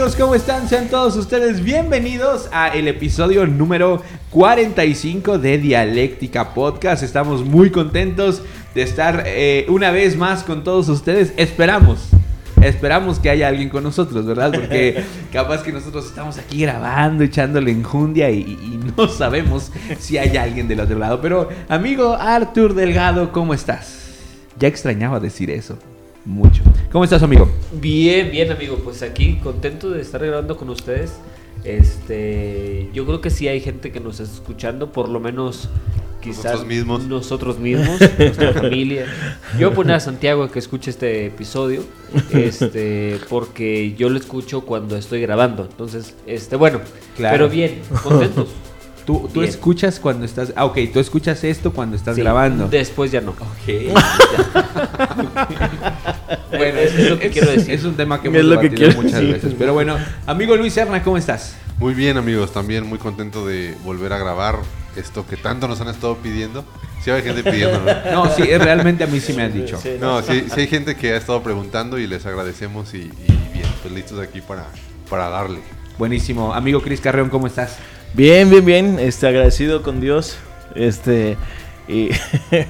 amigos? ¿Cómo están? Sean todos ustedes bienvenidos a el episodio número 45 de Dialéctica Podcast. Estamos muy contentos de estar eh, una vez más con todos ustedes. Esperamos. Esperamos que haya alguien con nosotros, ¿verdad? Porque capaz que nosotros estamos aquí grabando, echándole enjundia y, y no sabemos si hay alguien del otro lado. Pero, amigo Artur Delgado, ¿cómo estás? Ya extrañaba decir eso. Mucho. ¿Cómo estás, amigo? Bien, bien, amigo. Pues aquí contento de estar grabando con ustedes. Este, yo creo que sí hay gente que nos está escuchando, por lo menos quizás Nosotros mismos. nosotros mismos, nuestra familia. Yo voy a poner a Santiago a que escuche este episodio, este, porque yo lo escucho cuando estoy grabando. Entonces, este, bueno, Claro. pero bien, contentos. Tú, tú escuchas cuando estás... Ah, ok, tú escuchas esto cuando estás Sí, grabando. Después ya no. Ok. Bueno, eso es lo que quiero decir. Es un tema que Es hemos que debatido quiero muchas decir. veces. Pero bueno, amigo Luis Serna, ¿cómo estás? Muy bien amigos, también muy contento de volver a grabar esto que tanto nos han estado pidiendo. Sí hay gente pidiendo, ¿no? No, sí, es- realmente a mí sí me han dicho. Sí, No, sí, sí hay gente que ha estado preguntando y les agradecemos y, y bien, pues listos aquí para, para darle. Buenísimo. Amigo Cris Carreón, ¿cómo estás? Bien, bien, bien. Este, agradecido con Dios. Este, y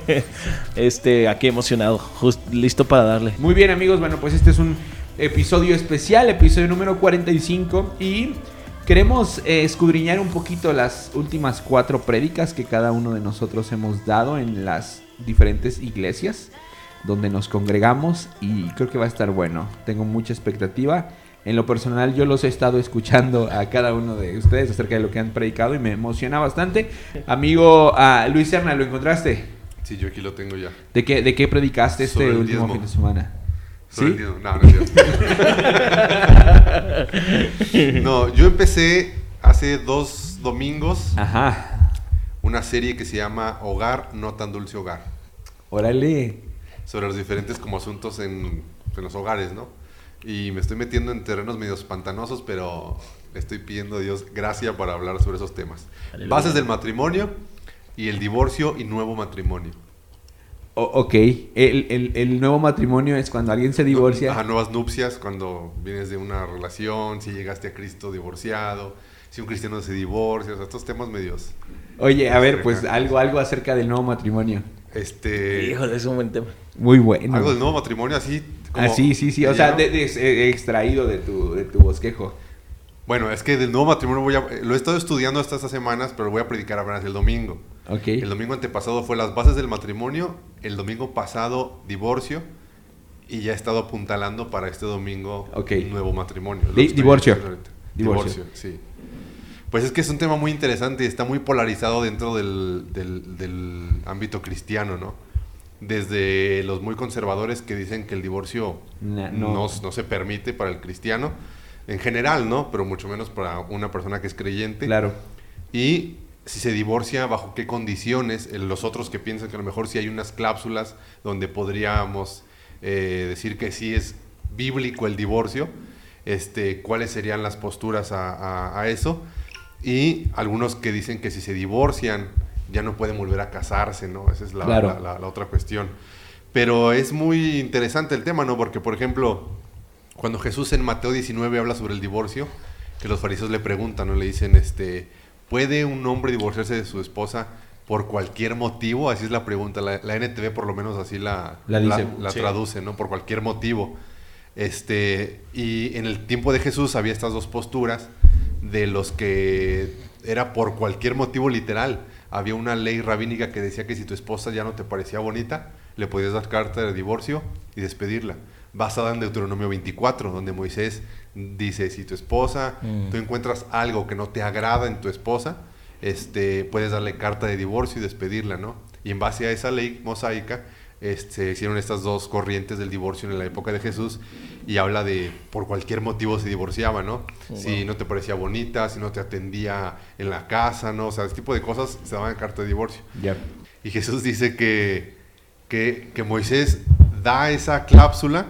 este, aquí emocionado, listo para darle. Muy bien, amigos. Bueno, pues este es un episodio especial, episodio número 45. Y queremos eh, escudriñar un poquito las últimas cuatro prédicas que cada uno de nosotros hemos dado en las diferentes iglesias donde nos congregamos. Y creo que va a estar bueno. Tengo mucha expectativa. En lo personal, yo los he estado escuchando a cada uno de ustedes acerca de lo que han predicado y me emociona bastante. Amigo ah, Luis Serna, ¿lo encontraste? Sí, yo aquí lo tengo ya. ¿De qué, de qué predicaste este Sobre último diezmo. fin de semana? Sobre ¿Sí? el diezmo. No, no cierto. No, yo empecé hace dos domingos Ajá. una serie que se llama Hogar, no tan dulce hogar. Órale. sobre los diferentes como asuntos en, en los hogares, ¿no? Y me estoy metiendo en terrenos medios pantanosos, pero estoy pidiendo a Dios gracia para hablar sobre esos temas. Aleluya. Bases del matrimonio y el divorcio y nuevo matrimonio. O- ok. El, el- el nuevo matrimonio es cuando alguien se divorcia. Ajá, nuevas nupcias, cuando vienes de una relación, si llegaste a Cristo divorciado, si un cristiano se divorcia, o sea, estos temas medios. Oye, a ver, pues algo, algo acerca del nuevo matrimonio. Este. Híjole, es un buen tema. Muy bueno. Algo del nuevo matrimonio así. Ah, sí, sí, sí. O sea, de- de- eh, extraído de tu, de tu bosquejo. Bueno, es que del nuevo matrimonio voy a, lo he estado estudiando hasta estas semanas, pero lo voy a predicar apenas el domingo. Ok. El domingo antepasado fue las bases del matrimonio, el domingo pasado divorcio y ya he estado apuntalando para este domingo nuevo matrimonio. Di- divorcio. Divorcio. Divorcio, sí. Pues es que es un tema muy interesante y está muy polarizado dentro del, del- del ámbito cristiano, ¿no? Desde los muy conservadores que dicen que el divorcio no. no. no se permite para el cristiano, en general, ¿no? Pero mucho menos para una persona que es creyente. Claro. Y si se divorcia, bajo qué condiciones. Eh, Los otros que piensan que a lo mejor sí hay unas cláusulas donde podríamos eh, decir que sí es bíblico el divorcio. Este, ¿Cuáles serían las posturas a, a- a eso? Y algunos que dicen que si se divorcian ya no pueden volver a casarse, ¿no? Esa es la, Claro. la- la- la otra cuestión. Pero es muy interesante el tema, ¿no? Porque, por ejemplo, cuando Jesús en Mateo 19 habla sobre el divorcio, que los fariseos le preguntan, ¿no? Le dicen, este, ¿puede un hombre divorciarse de su esposa por cualquier motivo? Así es la pregunta. La, la NTV por lo menos así la, La dice. la Sí. traduce, ¿no? Por cualquier motivo. Este, y en el tiempo de Jesús había estas dos posturas de los que era por cualquier motivo literal. Había una ley rabínica que decía que si tu esposa ya no te parecía bonita, le podías dar carta de divorcio y despedirla. Basada en Deuteronomio 24, donde Moisés dice, si tu esposa, Mm. tú encuentras algo que no te agrada en tu esposa, este, puedes darle carta de divorcio y despedirla, ¿no? Y en base a esa ley mosaica, este, se hicieron estas dos corrientes del divorcio en la época de Jesús y habla de por cualquier motivo se divorciaba, ¿no? Si Wow. no te parecía bonita, si no te atendía en la casa, ¿no? O sea, ese tipo de cosas se daban carta de divorcio. Ya. Y Jesús dice que, que, que Moisés da esa cláusula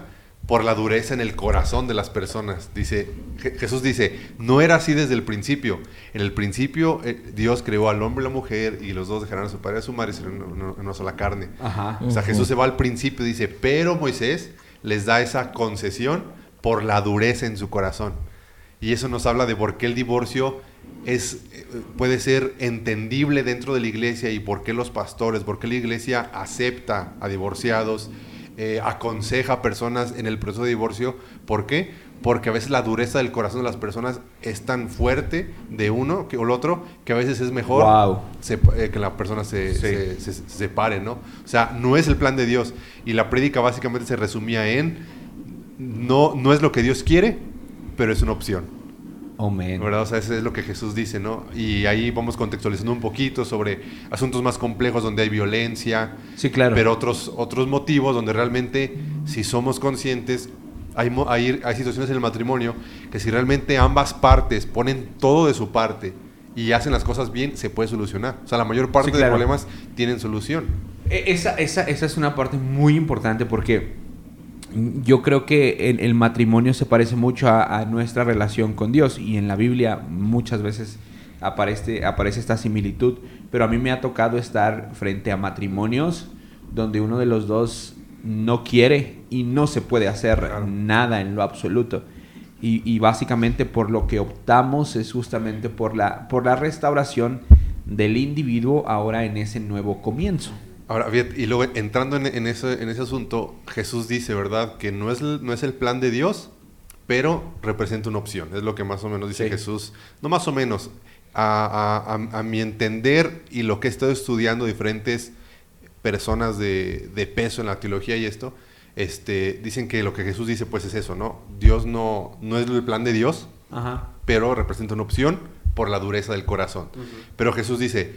por la dureza en el corazón de las personas. Dice, Je- Jesús dice, no era así desde el principio. En el principio eh, Dios creó al hombre y la mujer y los dos dejarán a su padre y a su madre y serán una, una- sola carne. Ajá. O sea. Jesús se va al principio y dice, pero Moisés les da esa concesión por la dureza en su corazón. Y eso nos habla de por qué el divorcio es, eh, puede ser entendible dentro de la iglesia y por qué los pastores, por qué la iglesia acepta a divorciados, eh, aconseja a personas en el proceso de divorcio. ¿Por qué? Porque a veces la dureza del corazón de las personas es tan fuerte de uno que, o el otro que a veces es mejor Wow. se- eh, que la persona se, Sí. se- se- se separe, ¿no? O sea, no es el plan de Dios. Y la prédica básicamente se resumía en, no, no es lo que Dios quiere, pero es una opción. ¿Verdad? O sea, eso es lo que Jesús dice, ¿no? Y ahí vamos contextualizando un poquito sobre asuntos más complejos donde hay violencia, Sí, claro. pero otros, otros motivos donde realmente, si somos conscientes, hay, hay, hay situaciones en el matrimonio que si realmente ambas partes ponen todo de su parte y hacen las cosas bien, se puede solucionar. O sea, la mayor parte Sí, claro. de problemas tienen solución. E- Esa, esa, esa es una parte muy importante porque yo creo que el, el matrimonio se parece mucho a, a nuestra relación con Dios y en la Biblia muchas veces aparece, aparece esta similitud, pero a mí me ha tocado estar frente a matrimonios donde uno de los dos no quiere y no se puede hacer Claro. nada en lo absoluto. Y, y básicamente por lo que optamos es justamente por la, por la restauración del individuo ahora en ese nuevo comienzo. Ahora, y luego entrando en, en ese, en ese asunto, Jesús dice, ¿verdad? Que no es, el- no es el plan de Dios, pero representa una opción. Es lo que más o menos dice Sí. Jesús. No más o menos. A, a- a- a mi entender y lo que he estado estudiando diferentes personas de, de peso en la teología y esto, este, dicen que lo que Jesús dice pues es eso, ¿no? Dios no, no es el plan de Dios, Ajá. pero representa una opción por la dureza del corazón. Pero Jesús dice,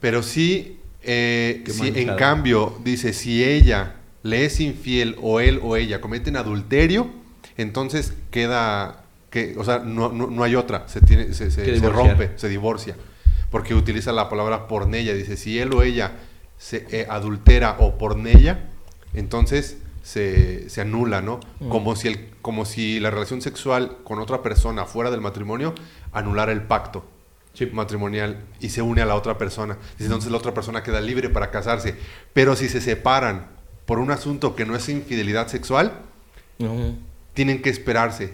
pero sí, eh, si en cambio, dice, si ella le es infiel o él o ella cometen adulterio, entonces queda, que, o sea, no, no, no hay otra, se, tiene, se, se- rompe, se divorcia. Porque utiliza la palabra pornella, dice, si él o ella se eh, adultera o pornella, entonces se, se anula, ¿no? Mm. Como, si el, como si la relación sexual con otra persona fuera del matrimonio anulara el pacto matrimonial y se une a la otra persona. Entonces la otra persona queda libre para casarse. Pero si se separan por un asunto que no es infidelidad sexual, Ujú. tienen que esperarse.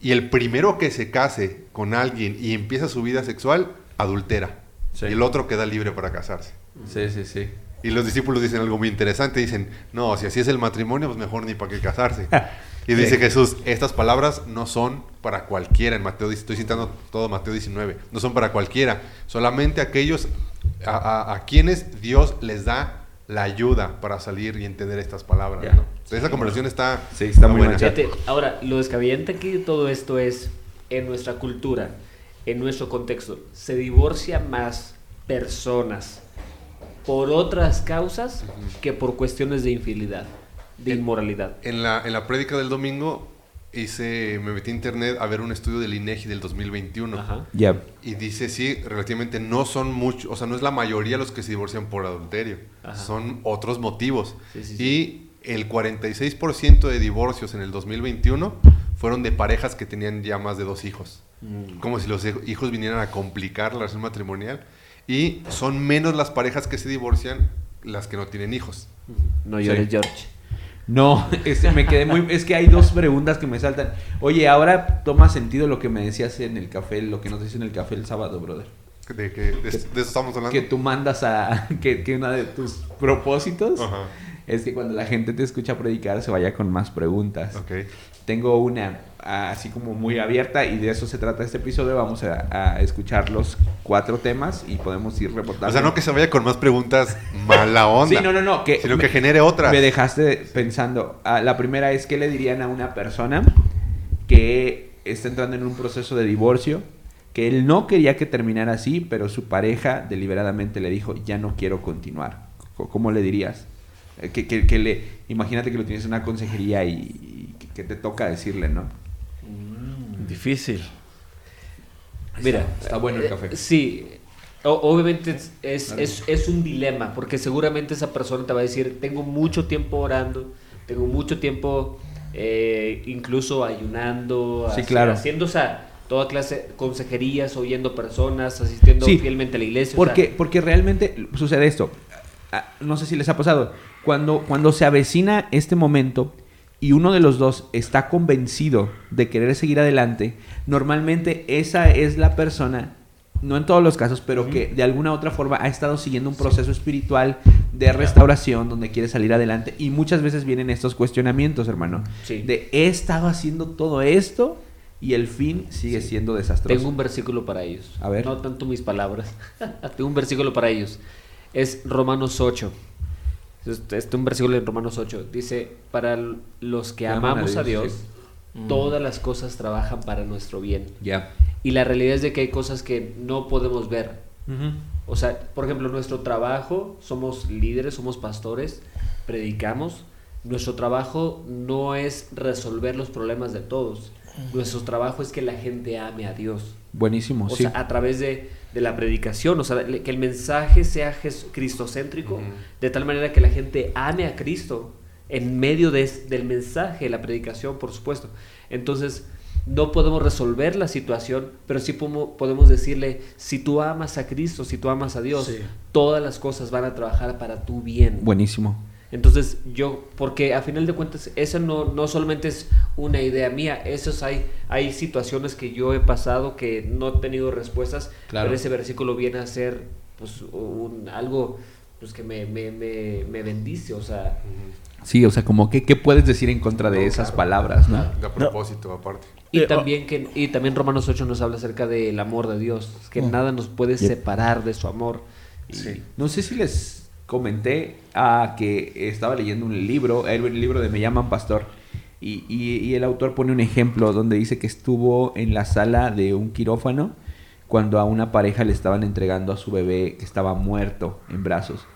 Y el primero que se case con alguien y empieza su vida sexual, adultera. Sí. Y el otro queda libre para casarse. Sí, sí, sí. Y los discípulos dicen algo muy interesante, dicen, no, si así es el matrimonio, pues mejor ni para qué casarse. Y dice. Jesús, estas palabras no son para cualquiera, en Mateo, estoy citando todo Mateo 19, no son para cualquiera, solamente aquellos a, a- a quienes Dios les da la ayuda para salir y entender estas palabras. Ya. ¿no? Entonces, esa conversación está, Sí, está muy buena. Fíjate, ahora, lo descabellante aquí de todo esto es, en nuestra cultura, en nuestro contexto, se divorcia más personas por otras causas que por cuestiones de infidelidad, de En- inmoralidad. En la, en la prédica del domingo hice, me metí a internet a ver un estudio del INEGI del 2021. Ajá. Ya. Y dice, sí, relativamente no son muchos, o sea, no es la mayoría los que se divorcian por adulterio, Ajá. son otros motivos. Sí, sí, sí. Y el 46% de divorcios en el 2021 fueron de parejas que tenían ya más de dos hijos. Mm. Como si los hij- hijos vinieran a complicar la relación matrimonial. Y son menos las parejas que se divorcian las que no tienen hijos. No llores, Sí. George. No, este, me quedé muy... Es que hay dos preguntas que me saltan. Oye, ahora toma sentido lo que me decías en el café, lo que nos decías en el café el sábado, brother. ¿De, que, de, de eso estamos hablando? Que tú mandas a... Que, que uno de tus propósitos Ajá, es que cuando la gente te escucha predicar se vaya con más preguntas. ok. Tengo una ah, así como muy abierta y de eso se trata este episodio. Vamos a, a escuchar los cuatro temas y podemos ir reportando. O sea, no que se vaya con más preguntas mala onda. Sí, no, no, no. Que Sino me- que genere otras. Me dejaste pensando. Ah, la primera es, ¿qué le dirían a una persona que está entrando en un proceso de divorcio? Que él no quería que terminara así, pero su pareja deliberadamente le dijo, ya no quiero continuar. ¿Cómo le dirías? Eh, Que, que- que le, imagínate que lo tienes en una consejería y, que te toca decirle, ¿no? Difícil. Mira, Está- está bueno el eh, café. Sí, O- obviamente es, es, es- es un dilema, porque seguramente esa persona te va a decir, tengo mucho tiempo orando, tengo mucho tiempo eh, incluso ayunando, Sí, claro. haciendo o sea, toda clase de consejerías, oyendo personas, asistiendo Sí, fielmente a la iglesia. o Porque, sea, porque realmente sucede esto. Ah, No sé si les ha pasado. Cuando, cuando se avecina este momento, y uno de los dos está convencido de querer seguir adelante, normalmente esa es la persona, no en todos los casos, pero que de alguna otra forma ha estado siguiendo un proceso espiritual de restauración donde quiere salir adelante y muchas veces vienen estos cuestionamientos, hermano, Sí. de he estado haciendo todo esto y el fin sigue siendo desastroso. Tengo un versículo para ellos. A ver. No tanto mis palabras. Tengo un versículo para ellos. Es Romanos 8. Este este un versículo en Romanos 8. Dice, para los que a amamos a Dios, Dios, todas las cosas trabajan para nuestro bien. Ya. Y la realidad es de que hay cosas que no podemos ver. O sea, por ejemplo, nuestro trabajo, somos líderes, somos pastores, predicamos. Nuestro trabajo no es resolver los problemas de todos. Nuestro trabajo es que la gente ame a Dios. Buenísimo, O sí. sea, a través de, de la predicación, o sea, que el mensaje sea cristocéntrico, Ujú. de tal manera que la gente ame a Cristo en medio de del mensaje, la predicación, por supuesto. Entonces, no podemos resolver la situación, pero sí podemos decirle, si tú amas a Cristo, si tú amas a Dios, Sí. todas las cosas van a trabajar para tu bien. Buenísimo. Entonces yo, porque a final de cuentas, eso no, no solamente es una idea mía, esos hay, hay situaciones que yo he pasado que no he tenido respuestas, Claro. pero ese versículo viene a ser pues un, algo pues que me, me, me, me bendice, o sea, Sí, o sea, como que, ¿qué puedes decir en contra de No, esas claro. palabras, no? De a propósito, aparte. y Eh, también que y también Romanos 8 nos habla acerca del amor de Dios, que Mm. nada nos puede separar de su amor. Sí. No sé si les comenté a que estaba leyendo un libro, el libro de Me llaman pastor, y, el autor pone un ejemplo donde dice que estuvo en la sala de un quirófano cuando a una pareja le estaban entregando a su bebé que estaba muerto en brazos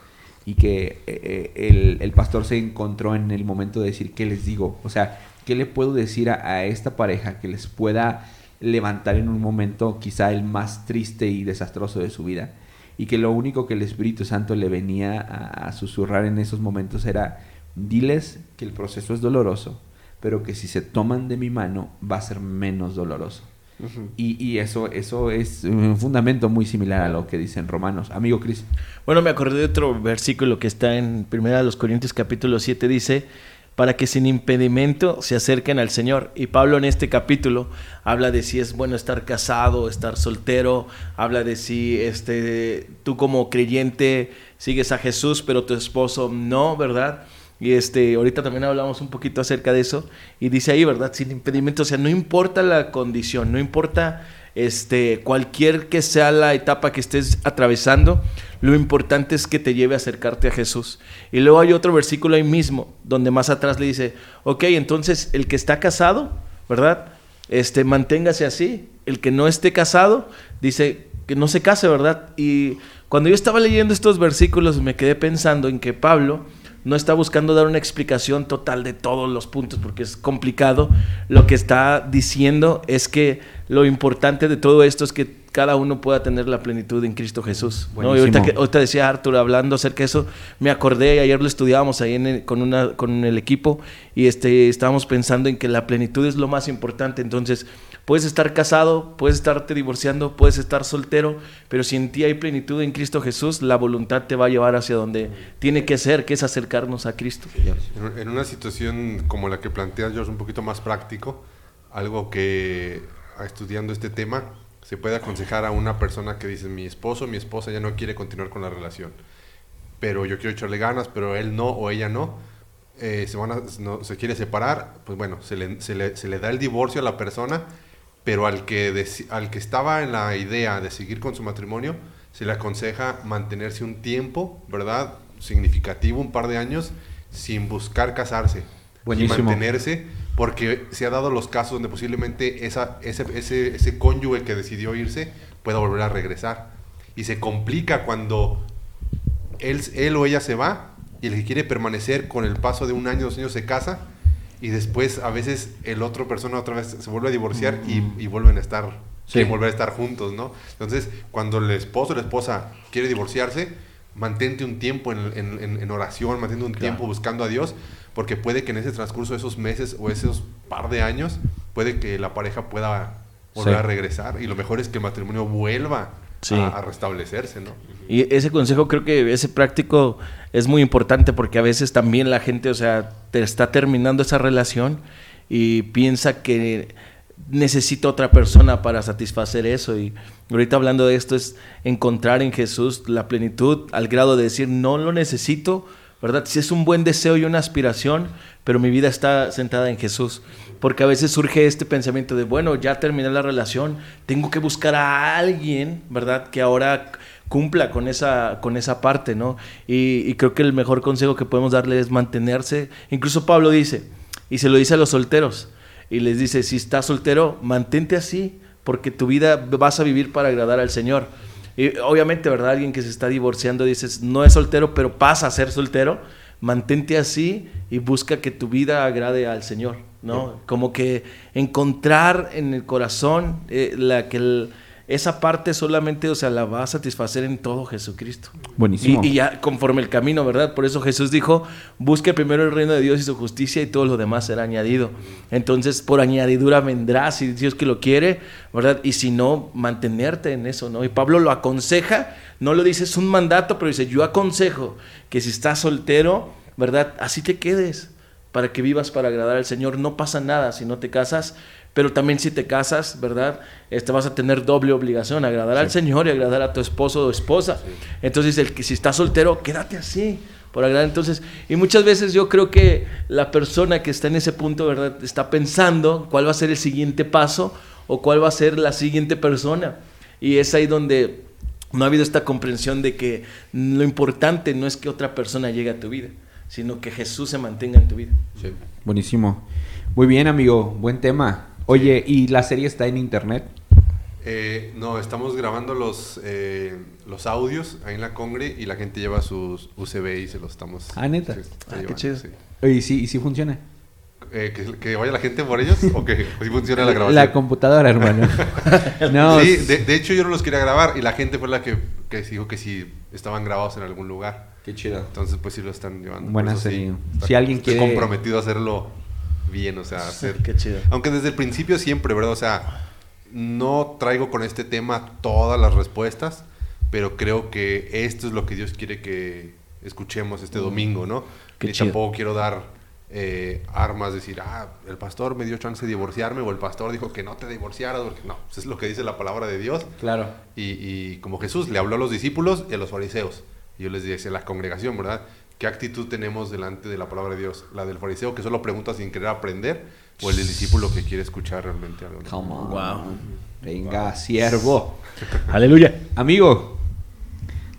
y que eh, eh, el, el pastor se encontró en el momento de decir, ¿qué les digo? O sea, ¿qué le puedo decir a esta pareja que les pueda levantar en un momento quizá el más triste y desastroso de su vida? Y que lo único que el Espíritu Santo le venía a, a susurrar en esos momentos era, diles que el proceso es doloroso, pero que si se toman de mi mano va a ser menos doloroso. Y, y eso, eso es un fundamento muy similar a lo que dicen Romanos. Amigo Cris. Bueno, me acordé de otro versículo que está en 1 Corintios capítulo 7, dice, para que sin impedimento se acerquen al Señor. Y Pablo en este capítulo habla de si es bueno estar casado, estar soltero, habla de si este, tú como creyente sigues a Jesús, pero tu esposo no, ¿verdad? Y este, ahorita también hablamos un poquito acerca de eso. Y dice ahí, ¿verdad? Sin impedimento. O sea, no importa la condición, no importa este, cualquier que sea la etapa que estés atravesando, lo importante es que te lleve a acercarte a Jesús. Y luego hay otro versículo ahí mismo, donde más atrás le dice, ok, entonces el que está casado, ¿verdad? Este, manténgase así. El que no esté casado, dice que no se case, ¿verdad? Y cuando yo estaba leyendo estos versículos me quedé pensando en que Pablo no está buscando dar una explicación total de todos los puntos porque es complicado. Lo que está diciendo es que lo importante de todo esto es que cada uno pueda tener la plenitud en Cristo Jesús. ¿no? Y ahorita, que, ahorita decía Arthur hablando acerca de eso, me acordé, ayer lo estudiábamos ahí en el- con, una, con el equipo y este, estábamos pensando en que la plenitud es lo más importante. Entonces, puedes estar casado, puedes estarte divorciando, puedes estar soltero, pero si en ti hay plenitud en Cristo Jesús, la voluntad te va a llevar hacia donde tiene que ser, que es acercarnos a Cristo. En, una situación como la que planteas, George, un poquito más práctico, algo que ah, estudiando este tema se puede aconsejar a una persona que dice, mi esposo, mi esposa ya no quiere continuar con la relación, pero yo quiero echarle ganas, pero él no o ella no, eh, se, van a- no- se quiere separar, pues bueno, se le, se le- se le da el divorcio a la persona, pero al que, al que estaba en la idea de seguir con su matrimonio, se le aconseja mantenerse un tiempo, ¿verdad? Significativo, un par de años, sin buscar casarse. Buenísimo. Y mantenerse, porque se ha dado los casos donde posiblemente esa, ese, ese, ese cónyuge que decidió irse pueda volver a regresar. Y se complica cuando él, él o ella se va y el que quiere permanecer con el paso de un año, dos años se casa y después a veces el otro persona otra vez se vuelve a divorciar y, y vuelven a estar, Sí. quieren volver a estar juntos, ¿no? Entonces, cuando el esposo o la esposa quiere divorciarse, mantente un tiempo en, en- en- en oración, mantente un tiempo buscando a Dios, porque puede que en ese transcurso de esos meses o esos par de años, puede que la pareja pueda volver Sí. a regresar y lo mejor es que el matrimonio vuelva Sí. a, a restablecerse, ¿no? Y ese consejo creo que ese práctico es muy importante porque a veces también la gente, o sea, te está terminando esa relación y piensa que necesita otra persona para satisfacer eso. Y ahorita hablando de esto es encontrar en Jesús la plenitud al grado de decir, no lo necesito, ¿verdad? Si es un buen deseo y una aspiración, pero mi vida está sentada en Jesús. Porque a veces surge este pensamiento de, bueno, ya terminé la relación, tengo que buscar a alguien, ¿verdad? Que ahora cumpla con esa, con esa parte, ¿no? Y, y creo que el mejor consejo que podemos darle es mantenerse. Incluso Pablo dice, y se lo dice a los solteros, y les dice, si estás soltero, mantente así, porque tu vida vas a vivir para agradar al Señor. Y obviamente, ¿verdad? Alguien que se está divorciando dices, no es soltero, pero pasa a ser soltero. Mantente así y busca que tu vida agrade al Señor, ¿no? Como que encontrar en el corazón eh, la que el- esa parte solamente, o sea, la va a satisfacer en todo Jesucristo. Buenísimo. Y, y ya conforme el camino, ¿verdad? Por eso Jesús dijo, busque primero el reino de Dios y su justicia y todo lo demás será añadido. Entonces, por añadidura vendrá, si Dios que lo quiere, ¿verdad? Y si no, mantenerte en eso, ¿no? Y Pablo lo aconseja, no lo dice, es un mandato, pero dice, yo aconsejo que si estás soltero, ¿verdad? Así te quedes, para que vivas para agradar al Señor. No pasa nada si no te casas, pero también si te casas, ¿verdad? Este, vas a tener doble obligación, agradar al Señor y agradar a tu esposo o esposa. Entonces, el que si estás soltero, quédate así, por agradar. Entonces, y muchas veces yo creo que la persona que está en ese punto, ¿verdad? Está pensando cuál va a ser el siguiente paso o cuál va a ser la siguiente persona. Y es ahí donde no ha habido esta comprensión de que lo importante no es que otra persona llegue a tu vida, sino que Jesús se mantenga en tu vida. Sí. Buenísimo. Muy bien, amigo. Buen tema. Oye, ¿y la serie está en internet? Eh, no, estamos grabando los, eh, los audios ahí en la Congre y la gente lleva sus USB y se los estamos... Ah, ¿neta? sí, Ah, qué chido. sí. Oye, ¿y sí, y sí funciona? Eh, ¿que, que vaya la gente por ellos o que sí funciona la grabación? La computadora, hermano. no, sí, de, de hecho yo no los quería grabar y la gente fue la que, que dijo que sí estaban grabados en algún lugar. Qué chido. Entonces pues sí lo están llevando. Buena sí, serie. está- Si alguien estoy quiere- comprometido a hacerlo bien, o sea, hacer... Qué chido. Aunque desde el principio siempre, ¿verdad? O sea, no traigo con este tema todas las respuestas, pero creo que esto es lo que Dios quiere que escuchemos este domingo, ¿no? Qué Ni chido. tampoco quiero dar eh, armas, decir, ah, el pastor me dio chance de divorciarme o el pastor dijo que no te divorciaras, porque no, eso es lo que dice la palabra de Dios. Claro. Y, y como Jesús le habló a los discípulos y a los fariseos, y yo les decía a la congregación, ¿verdad? ¿Qué actitud tenemos delante de la palabra de Dios? ¿La del fariseo que solo pregunta sin querer aprender? ¿O el del discípulo que quiere escuchar realmente algo? ¿no? Come on. Wow. Venga, siervo. Aleluya. Amigo.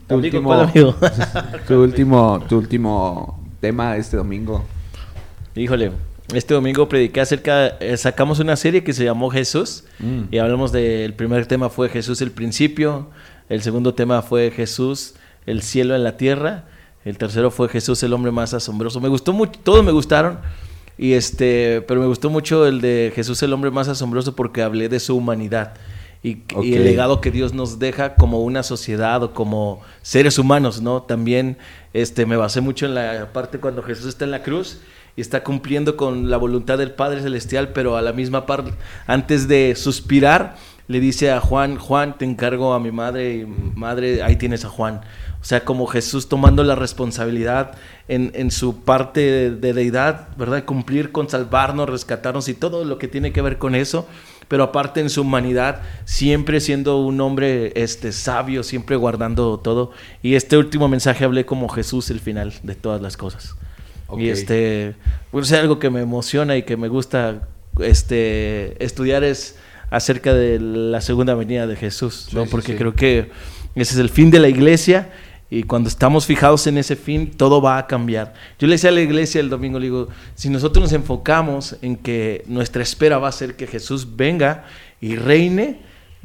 Tu Amigo, último, ¿cuál amigo? tu último, tu último tema este domingo. Híjole, este domingo prediqué acerca, eh, sacamos una serie que se llamó Jesús Mm. y hablamos del primer tema fue Jesús el principio, el segundo tema fue Jesús el cielo en la tierra, el tercero fue Jesús el hombre más asombroso. Me gustó mucho, todos me gustaron y este, pero me gustó mucho el de Jesús el hombre más asombroso porque hablé de su humanidad. Y, y el legado que Dios nos deja como una sociedad o como seres humanos, ¿no? También este, me basé mucho en la parte cuando Jesús está en la cruz y está cumpliendo con la voluntad del Padre Celestial, pero a la misma par, antes de suspirar, le dice a Juan, Juan, te encargo a mi madre y madre, ahí tienes a Juan. O sea, como Jesús tomando la responsabilidad en, en su parte de, de deidad, ¿verdad? Cumplir con salvarnos, rescatarnos y todo lo que tiene que ver con eso pero aparte en su humanidad, siempre siendo un hombre este, sabio, siempre guardando todo. Y este último mensaje hablé como Jesús el final de todas las cosas. Ok. Y este, pues es algo que me emociona y que me gusta este, estudiar es acerca de la segunda venida de Jesús, ¿no? Sí, sí, Porque sí. creo que ese es el fin de la iglesia y cuando estamos fijados en ese fin, todo va a cambiar. Yo le decía a la iglesia el domingo, le digo, si nosotros nos enfocamos en que nuestra espera va a ser que Jesús venga y reine,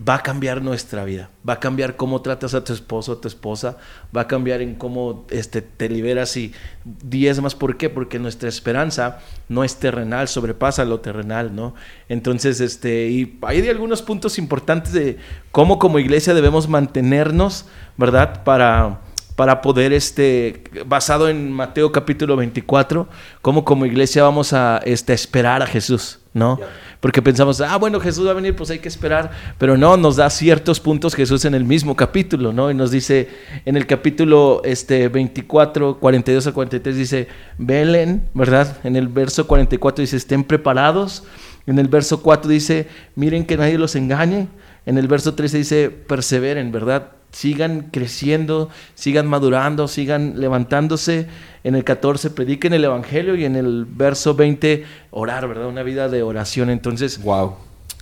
va a cambiar nuestra vida. Va a cambiar cómo tratas a tu esposo o tu esposa, va a cambiar en cómo este, te liberas y diezmas. ¿Por qué? Porque nuestra esperanza no es terrenal, sobrepasa lo terrenal, ¿no? Entonces, este, y hay algunos puntos importantes de cómo como iglesia debemos mantenernos, ¿verdad? Para para poder, este, basado en Mateo capítulo 24, cómo como iglesia vamos a este, esperar a Jesús, ¿no? Porque pensamos, ah, bueno, Jesús va a venir, pues hay que esperar, pero no, nos da ciertos puntos Jesús en el mismo capítulo, ¿no? Y nos dice en el capítulo este, 24, 42 a 43, dice, velen, ¿verdad? En el verso 44 dice, estén preparados. En el verso 4 dice, miren que nadie los engañe. En el verso 13 dice, perseveren, ¿verdad? Sigan creciendo, sigan madurando, sigan levantándose. En el 14 prediquen el Evangelio y en el verso 20 orar, ¿verdad? Una vida de oración. Entonces, wow.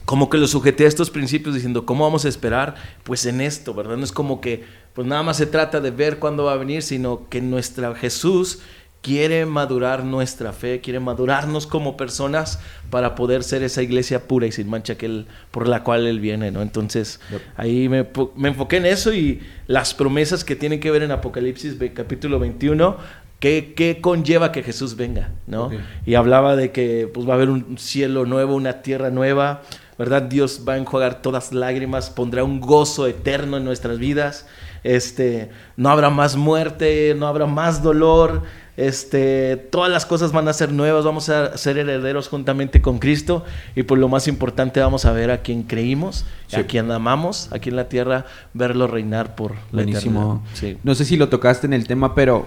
Como que lo sujeté a estos principios diciendo, ¿cómo vamos a esperar? Pues en esto, ¿verdad? No es como que, pues nada más se trata de ver cuándo va a venir, sino que nuestra Jesús quiere madurar nuestra fe, quiere madurarnos como personas para poder ser esa iglesia pura y sin mancha que él, por la cual Él viene, ¿no? Entonces, ahí me, enfoqué en eso y las promesas que tienen que ver en Apocalipsis capítulo 21, ¿qué, conlleva que Jesús venga, ¿no? Y hablaba de que pues, va a haber un cielo nuevo, una tierra nueva, ¿verdad? Dios va a enjuagar todas lágrimas, pondrá un gozo eterno en nuestras vidas, este, no habrá más muerte, no habrá más dolor, este, todas las cosas van a ser nuevas, vamos a ser herederos juntamente con Cristo y por lo más importante vamos a ver a quien creímos, a quien amamos aquí en la tierra, verlo reinar por la Buenísimo. No sé si lo tocaste en el tema, pero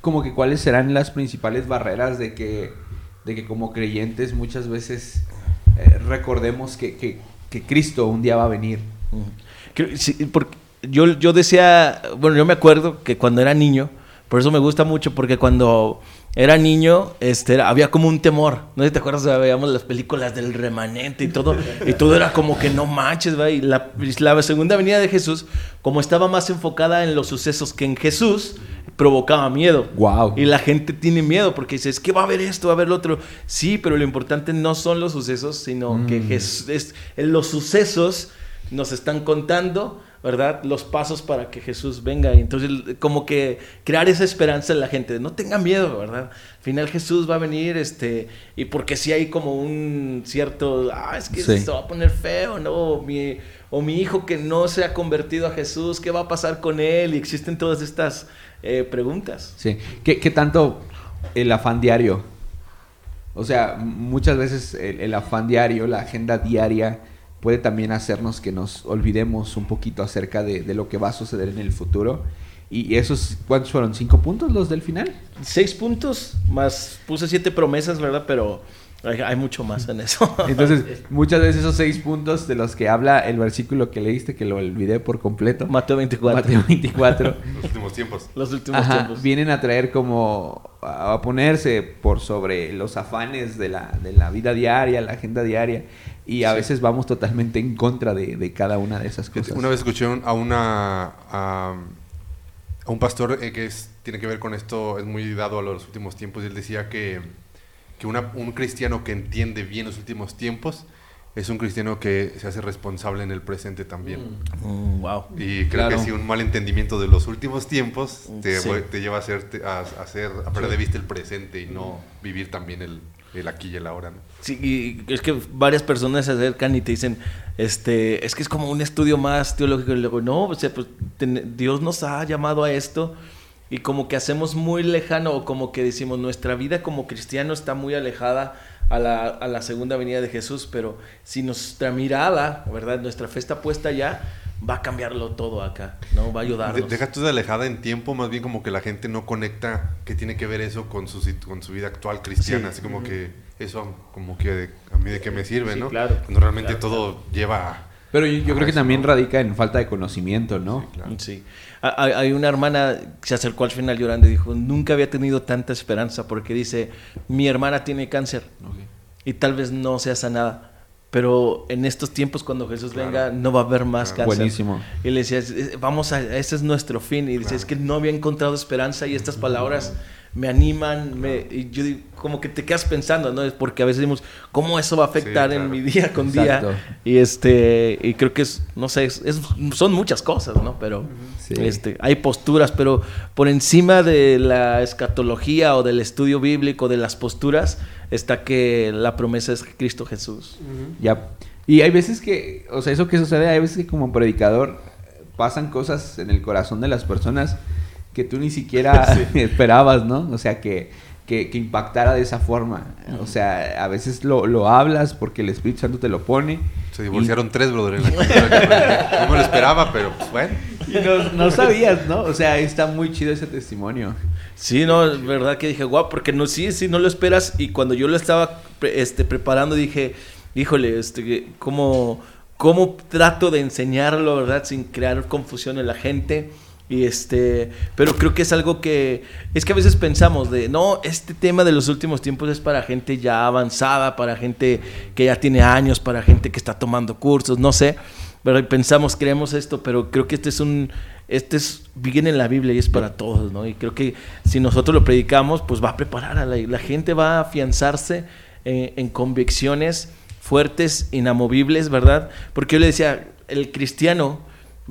como que cuáles serán las principales barreras de que, de que como creyentes muchas veces eh, recordemos que, que, Cristo un día va a venir. porque yo, yo decía, bueno, yo me acuerdo que cuando era niño, por eso me gusta mucho, porque cuando era niño, este, había como un temor. No sé si te acuerdas, veíamos las películas del remanente y todo, y todo era como que no manches, ¿va? Y la, la segunda venida de Jesús, como estaba más enfocada en los sucesos que en Jesús, provocaba miedo. Wow. Y la gente tiene miedo porque dice, es que va a haber esto, va a haber lo otro. Sí, pero lo importante no son los sucesos, sino que mm. Jesús, es, los sucesos nos están contando ¿verdad? Los pasos para que Jesús venga. Y entonces, como que crear esa esperanza en la gente, no tengan miedo, ¿verdad? Al final Jesús va a venir, este, y porque si hay como un cierto, ah, es que se va a poner feo, ¿no? O mi, o mi hijo que no se ha convertido a Jesús, ¿qué va a pasar con él? Y existen todas estas eh, preguntas. Sí. ¿Qué, ¿Qué, tanto el afán diario? O sea, muchas veces el afán diario, la agenda diaria, puede también hacernos que nos olvidemos un poquito acerca de, lo que va a suceder en el futuro. ¿Y esos cuántos fueron? ¿Cinco puntos los del final? Seis puntos, más puse siete promesas, ¿verdad? Pero hay, mucho más en eso. Entonces, muchas veces esos seis puntos de los que habla el versículo que leíste, que lo olvidé por completo. Mateo 24. Mateo 24. los últimos tiempos. Los últimos tiempos. Vienen a traer como a ponerse por sobre los afanes de la, de la vida diaria, la agenda diaria. Y a veces vamos totalmente en contra de, cada una de esas cosas. Una vez escuché a una a, un pastor eh, que es, tiene que ver con esto, es muy dado a los últimos tiempos, y él decía que, que un cristiano que entiende bien los últimos tiempos es un cristiano que se hace responsable en el presente también. Mm. wow. Y creo que si un mal entendimiento de los últimos tiempos te, te lleva a, hacer, a, hacer, a perder de vista el presente y no vivir también el, el aquí y el ahora. ¿no? Sí, y es que varias personas se acercan y te dicen, este, es que es como un estudio más teológico. Y luego, no, o sea, pues Dios nos ha llamado a esto y como que hacemos muy lejano o como que decimos, nuestra vida como cristiano está muy alejada a la, a la segunda venida de Jesús, pero si nuestra mirada, ¿verdad? Nuestra fe está puesta ya va a cambiarlo todo acá, ¿no? Va a ayudarnos. deja tú de alejada en tiempo, más bien como que la gente no conecta qué tiene que ver eso con su, con su vida actual cristiana, así como que eso, como que a mí de qué me sirve, ¿no? Claro. Cuando realmente todo lleva... Pero yo, creo que también radica en falta de conocimiento, ¿no? Sí, claro. sí. Hay una hermana que se acercó al final llorando y dijo, nunca había tenido tanta esperanza porque dice, mi hermana tiene cáncer y tal vez no sea sanada pero en estos tiempos cuando Jesús venga no va a haber más cáncer. Buenísimo. Y le decía, vamos a, ese es nuestro fin. Y dice, es que no había encontrado esperanza y estas palabras me animan, me, y yo como que te quedas pensando, ¿no? Es porque a veces decimos, ¿cómo eso va a afectar en mi día con día? Y este, y creo que es, no sé, es, son muchas cosas, ¿no? Pero este, hay posturas, pero por encima de la escatología o del estudio bíblico, de las posturas, está que la promesa es Cristo Jesús. Ya. Y hay veces que, o sea, eso que sucede, hay veces que como predicador pasan cosas en el corazón de las personas que tú ni siquiera esperabas, ¿no? O sea, que, que, que impactara de esa forma. O sea, a veces lo, lo hablas porque el Espíritu Santo te lo pone. Se divorciaron tres, brother, en la No me lo esperaba, pero pues bueno. Y no, no sabías, ¿no? O sea, está muy chido ese testimonio. Sí, no, es verdad que dije, guau, porque no, sí, sí, no lo esperas. Y cuando yo lo estaba pre- este, preparando, dije, híjole, este, ¿cómo, ¿cómo trato de enseñarlo, verdad? Sin crear confusión en la gente. Y este, pero creo que es algo que, es que a veces pensamos de, no, este tema de los últimos tiempos es para gente ya avanzada, para gente que ya tiene años, para gente que está tomando cursos, no sé. Pero pensamos, creemos esto, pero creo que este es un, este es, viene en la Biblia y es para todos, ¿no? Y creo que si nosotros lo predicamos, pues va a preparar a la, la gente, va a afianzarse en, en convicciones fuertes, inamovibles, ¿verdad? Porque yo le decía, el cristiano,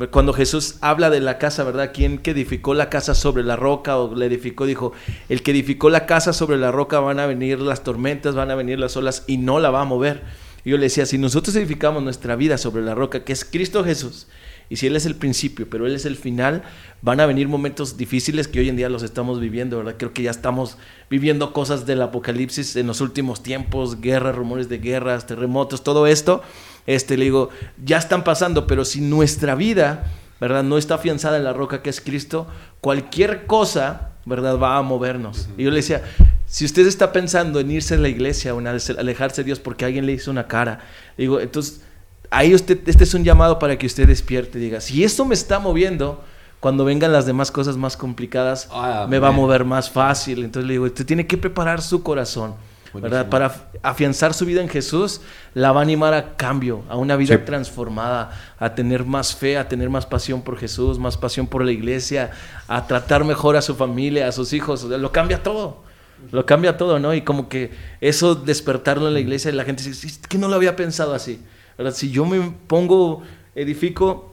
cuando Jesús habla de la casa, ¿verdad? ¿Quién que edificó la casa sobre la roca o la edificó? Dijo, el que edificó la casa sobre la roca van a venir las tormentas, van a venir las olas y no la va a mover. Y yo le decía, si nosotros edificamos nuestra vida sobre la roca, que es Cristo Jesús, y si Él es el principio, pero Él es el final, van a venir momentos difíciles que hoy en día los estamos viviendo, ¿verdad? Creo que ya estamos viviendo cosas del apocalipsis en los últimos tiempos, guerras, rumores de guerras, terremotos, todo esto. Este, le digo, ya están pasando, pero si nuestra vida, ¿verdad? No está afianzada en la roca que es Cristo, cualquier cosa, ¿verdad? Va a movernos. Y yo le decía, si usted está pensando en irse a la iglesia o en alejarse de Dios porque alguien le hizo una cara, digo, entonces ahí usted, este es un llamado para que usted despierte y diga, si esto me está moviendo, cuando vengan las demás cosas más complicadas, Ah, me va a mover más fácil. Entonces le digo, usted tiene que preparar su corazón, ¿verdad? Para af- afianzar su vida en Jesús, la va a animar a cambio, a una vida Sí. transformada, a tener más fe, a tener más pasión por Jesús, más pasión por la iglesia, a tratar mejor a su familia, a sus hijos. O sea, lo cambia todo. Lo cambia todo, ¿no? Y como que eso despertarlo en la iglesia y la gente dice, "Es que no lo había pensado así. ¿verdad? Si yo me pongo, edifico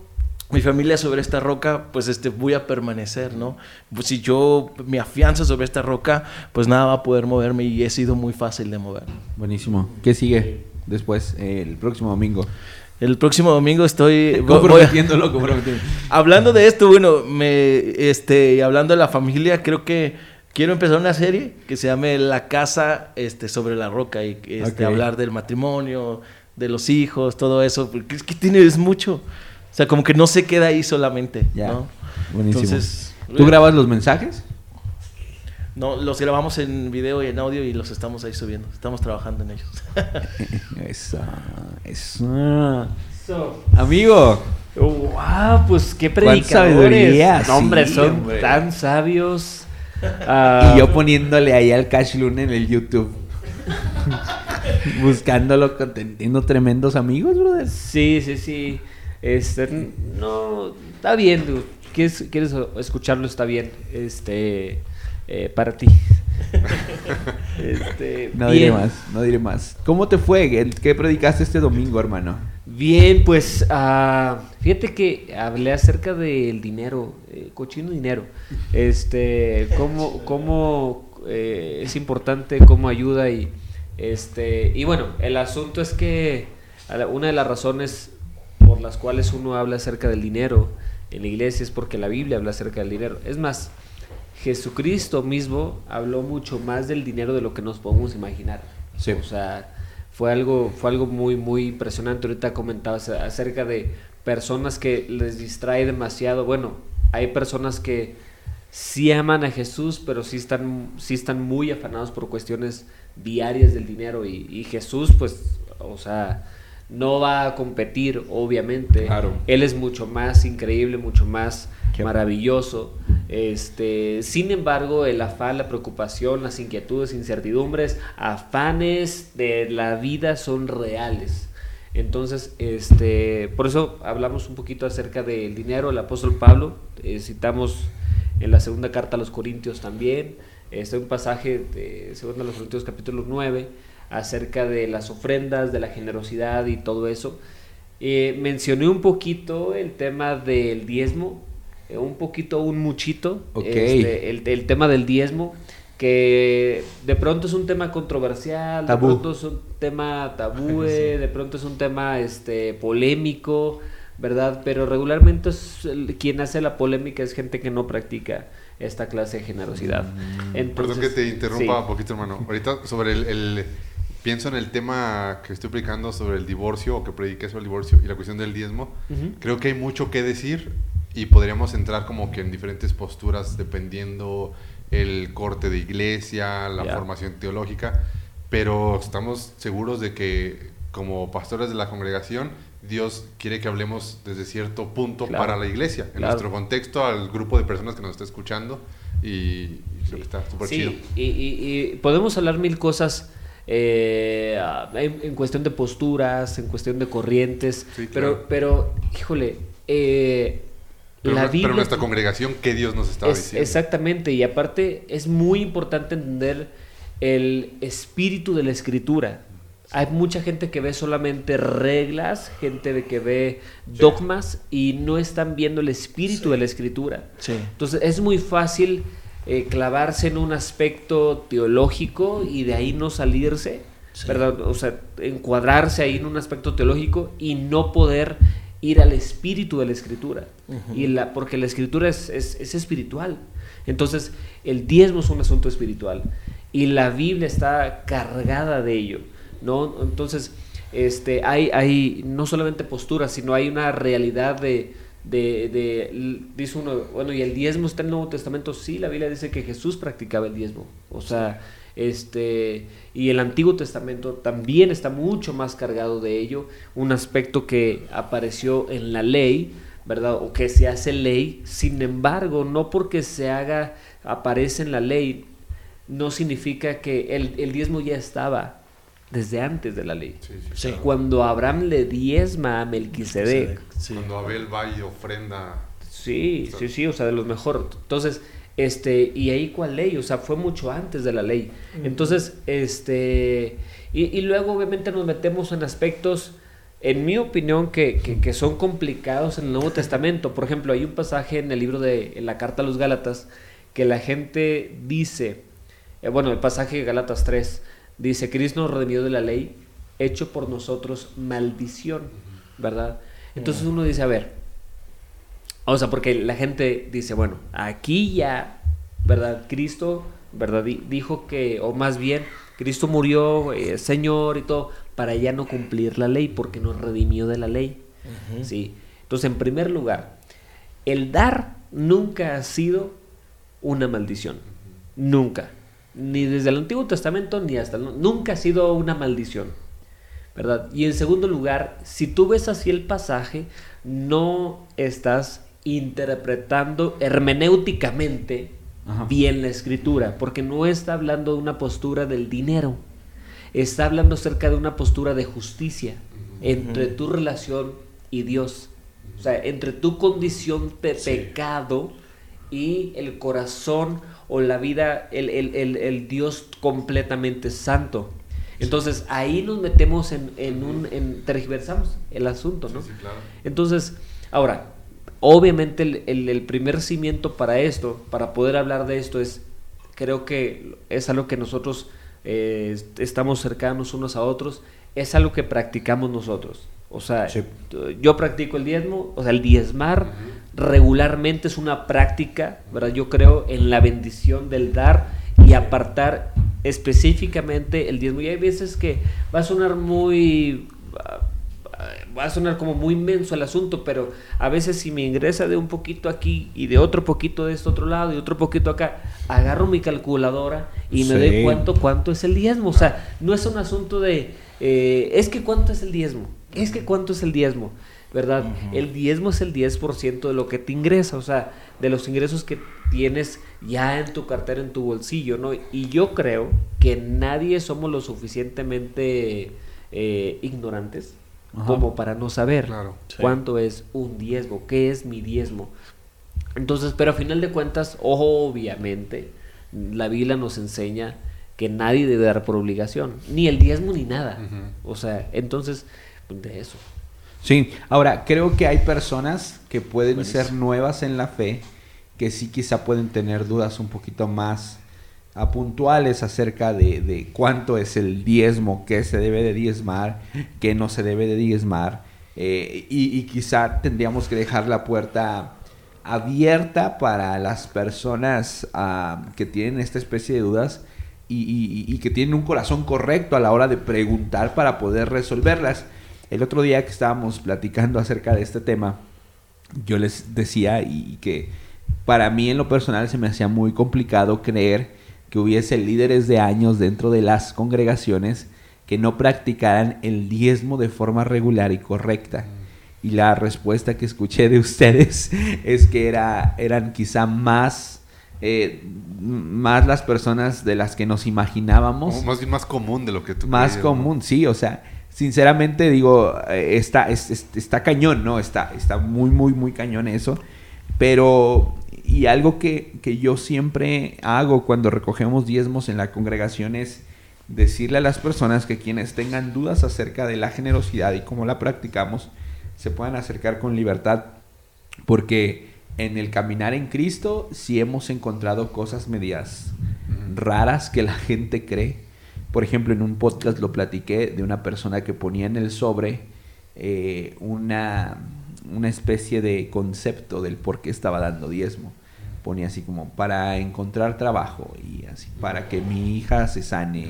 mi familia sobre esta roca, pues este, voy a permanecer, ¿no? Pues si yo me afianzo sobre esta roca, pues nada va a poder moverme y he sido muy fácil de mover. Buenísimo. ¿Qué sigue después, eh, el próximo domingo? El próximo domingo estoy... Comprometiéndolo, comprometiendo. Hablando de esto, bueno, me, este, hablando de la familia, creo que quiero empezar una serie que se llame La casa este, sobre la roca y este, hablar del matrimonio, de los hijos, todo eso, porque es que tiene es mucho. O sea, como que no se queda ahí solamente, Ya. ¿no? Buenísimo. Entonces, ¿Tú grabas los mensajes? No, los grabamos en video y en audio y los estamos ahí subiendo. Estamos trabajando en ellos. Eso, eso. Amigo, ¡Wow! Pues qué predicadores. sabiduría, No, hombre, sí, son hombre. tan sabios. Ah, y yo poniéndole ahí al Cash Luna en el YouTube. Buscándolo, teniendo tremendos amigos, brother. Sí, sí, sí. Este, no, está bien, dude. ¿Quieres, quieres escucharlo? Está bien. Este, eh, para ti. Este, No bien. diré más, no diré más. ¿Cómo te fue? ¿El- ¿Qué predicaste este domingo, hermano? Bien, pues ah, fíjate que hablé acerca del dinero, eh, cochino dinero. Este, cómo, cómo eh, es importante, cómo ayuda y este y bueno, el asunto es que una de las razones por las cuales uno habla acerca del dinero en la iglesia es porque la Biblia habla acerca del dinero. Es más, Jesucristo mismo habló mucho más del dinero de lo que nos podemos imaginar. Sí. O sea, fue algo, fue algo muy, muy impresionante. Ahorita comentabas acerca de personas que les distrae demasiado. Bueno, hay personas que sí aman a Jesús, pero sí están, sí están muy afanados por cuestiones diarias del dinero. Y, y Jesús, pues, o sea, no va a competir, obviamente. Claro. Él es mucho más increíble, mucho más Qué- maravilloso. Este, sin embargo, el afán, la preocupación, las inquietudes, incertidumbres, afanes de la vida son reales. Entonces, este, por eso hablamos un poquito acerca del dinero. El apóstol Pablo, eh, citamos en la segunda carta a los Corintios también, este un pasaje de segunda a los Corintios capítulo 9 acerca de las ofrendas, de la generosidad y todo eso. Eh, mencioné un poquito el tema del diezmo, eh, un poquito, un muchito, Ok. este, el, el tema del diezmo, que de pronto es un tema controversial, Tabú. de pronto es un tema tabú, eh, de pronto es un tema este, polémico, ¿verdad? Pero regularmente es el- quien hace la polémica es gente que no practica esta clase de generosidad. Perdón Entonces, que te interrumpa sí. un poquito, hermano. Ahorita sobre el, el- Pienso en el tema que estoy explicando sobre el divorcio o que prediqué sobre el divorcio y la cuestión del diezmo. Ujú. Creo que hay mucho que decir y podríamos entrar como que en diferentes posturas dependiendo el corte de iglesia, la Ya. formación teológica, pero estamos seguros de que como pastores de la congregación, Dios quiere que hablemos desde cierto punto Claro. para la iglesia, en Claro. nuestro contexto, al grupo de personas que nos está escuchando y, y creo que está súper Sí, chido. y, y- y podemos hablar mil cosas eh, en, en cuestión de posturas, en cuestión de corrientes, Sí, pero, claro. pero, híjole, eh, Pero, la no- pero Biblia... nuestra congregación, ¿qué Dios nos estaba Es- diciendo? exactamente, y aparte es muy importante entender el espíritu de la escritura. Hay mucha gente que ve solamente reglas, gente de que ve dogmas y no están viendo el espíritu de la escritura. Sí. Entonces es muy fácil eh, clavarse en un aspecto teológico y de ahí no salirse, Sí. ¿verdad? O sea, encuadrarse ahí en un aspecto teológico y no poder ir al espíritu de la escritura. y la, porque la escritura es, es- es espiritual. Entonces, el diezmo es un asunto espiritual y la Biblia está cargada de ello, ¿no? Entonces, este, hay, hay no solamente posturas, sino hay una realidad de, de, dice uno, bueno, y el diezmo está en el Nuevo Testamento, sí, la Biblia dice que Jesús practicaba el diezmo, o sea, este, y el Antiguo Testamento también está mucho más cargado de ello, un aspecto que apareció en la ley, ¿verdad? O que se hace ley, sin embargo, no porque se haga, aparece en la ley, no significa que el, el diezmo ya estaba desde antes de la ley. Sí, sí, Sí. claro. Cuando Abraham le diezma a Melquisedec, Sí. Cuando Abel va y ofrenda. Sí, sí, sí, o sea, de los mejores. Entonces, este, y ahí cuál ley, o sea, fue mucho antes de la ley. Entonces, este, y, y luego obviamente nos metemos en aspectos, en mi opinión, que, que, que son complicados en el Nuevo Testamento. Por ejemplo, hay un pasaje en el libro de en la carta a los Gálatas que la gente dice, eh, bueno, el pasaje de Gálatas 3, dice, Cristo nos redimió de la ley, hecho por nosotros maldición, ¿verdad? Entonces uno dice, a ver, o sea, porque la gente dice, bueno, aquí ya, ¿verdad? Cristo, ¿verdad? Di- Dijo que, o más bien, Cristo murió, eh, Señor y todo, para ya no cumplir la ley, porque nos redimió de la ley. ¿sí? Entonces, en primer lugar, el dar nunca ha sido una maldición. Nunca. Ni desde el Antiguo Testamento ni hasta el... Nunca ha sido una maldición. ¿Verdad? Y en segundo lugar, si tú ves así el pasaje, no estás interpretando hermenéuticamente Ajá. bien la escritura, porque no está hablando de una postura del dinero, está hablando acerca de una postura de justicia entre tu relación y Dios. O sea, entre tu condición de pecado y el corazón o la vida, el, el- el- el Dios completamente santo. Entonces ahí nos metemos en, en un, en, tergiversamos el asunto, ¿no? Sí, sí, claro. Entonces, ahora, obviamente el, el- el primer cimiento para esto, para poder hablar de esto, es, creo que es algo que nosotros eh, estamos cercanos unos a otros, es algo que practicamos nosotros. O sea, Sí. yo practico el diezmo, o sea, el diezmar regularmente es una práctica, ¿verdad? Yo creo en la bendición del dar y apartar específicamente el diezmo. Y hay veces que va a sonar muy va a sonar como muy inmenso el asunto, pero a veces si me ingresa de un poquito aquí y de otro poquito de este otro lado y otro poquito acá, agarro mi calculadora y me Sí. doy cuánto cuánto es el diezmo. O sea, no es un asunto de eh, es que cuánto es el diezmo, es que cuánto es el diezmo, ¿verdad? El diezmo es el 10% de lo que te ingresa, o sea, de los ingresos que tienes ya en tu cartera, en tu bolsillo, ¿no? Y yo creo que nadie somos lo suficientemente eh, ignorantes Ajá. como para no saber Claro. Sí. cuánto es un diezmo, qué es mi diezmo. Entonces, pero a final de cuentas, obviamente, la Biblia nos enseña que nadie debe dar por obligación, ni el diezmo ni nada. O sea, entonces, de eso. Sí, ahora creo que hay personas que pueden Buenísimo. ser nuevas en la fe, que sí quizá pueden tener dudas un poquito más ah, puntuales acerca de, de cuánto es el diezmo, qué se debe de diezmar, qué no se debe de diezmar. Eh, y, y quizá tendríamos que dejar la puerta abierta para las personas ah, que tienen esta especie de dudas y, y- y que tienen un corazón correcto a la hora de preguntar para poder resolverlas. El otro día que estábamos platicando acerca de este tema, yo les decía y que para mí en lo personal se me hacía muy complicado creer que hubiese líderes de años dentro de las congregaciones que no practicaran el diezmo de forma regular y correcta. Y la respuesta que escuché de ustedes es que era, eran quizá más, eh, más las personas de las que nos imaginábamos más bien más común de lo que tú más creías, ¿no? común, sí, o sea, sinceramente digo, eh, está, es- es- está cañón, ¿no? Está, está muy, muy, muy cañón eso. Pero, y algo que, que yo siempre hago cuando recogemos diezmos en la congregación es decirle a las personas que quienes tengan dudas acerca de la generosidad y cómo la practicamos, se puedan acercar con libertad, porque en el caminar en Cristo sí hemos encontrado cosas medias raras que la gente cree. Por ejemplo, en un podcast lo platiqué de una persona que ponía en el sobre eh, una, una especie de concepto del por qué estaba dando diezmo. Ponía así como para encontrar trabajo y así, para que mi hija se sane.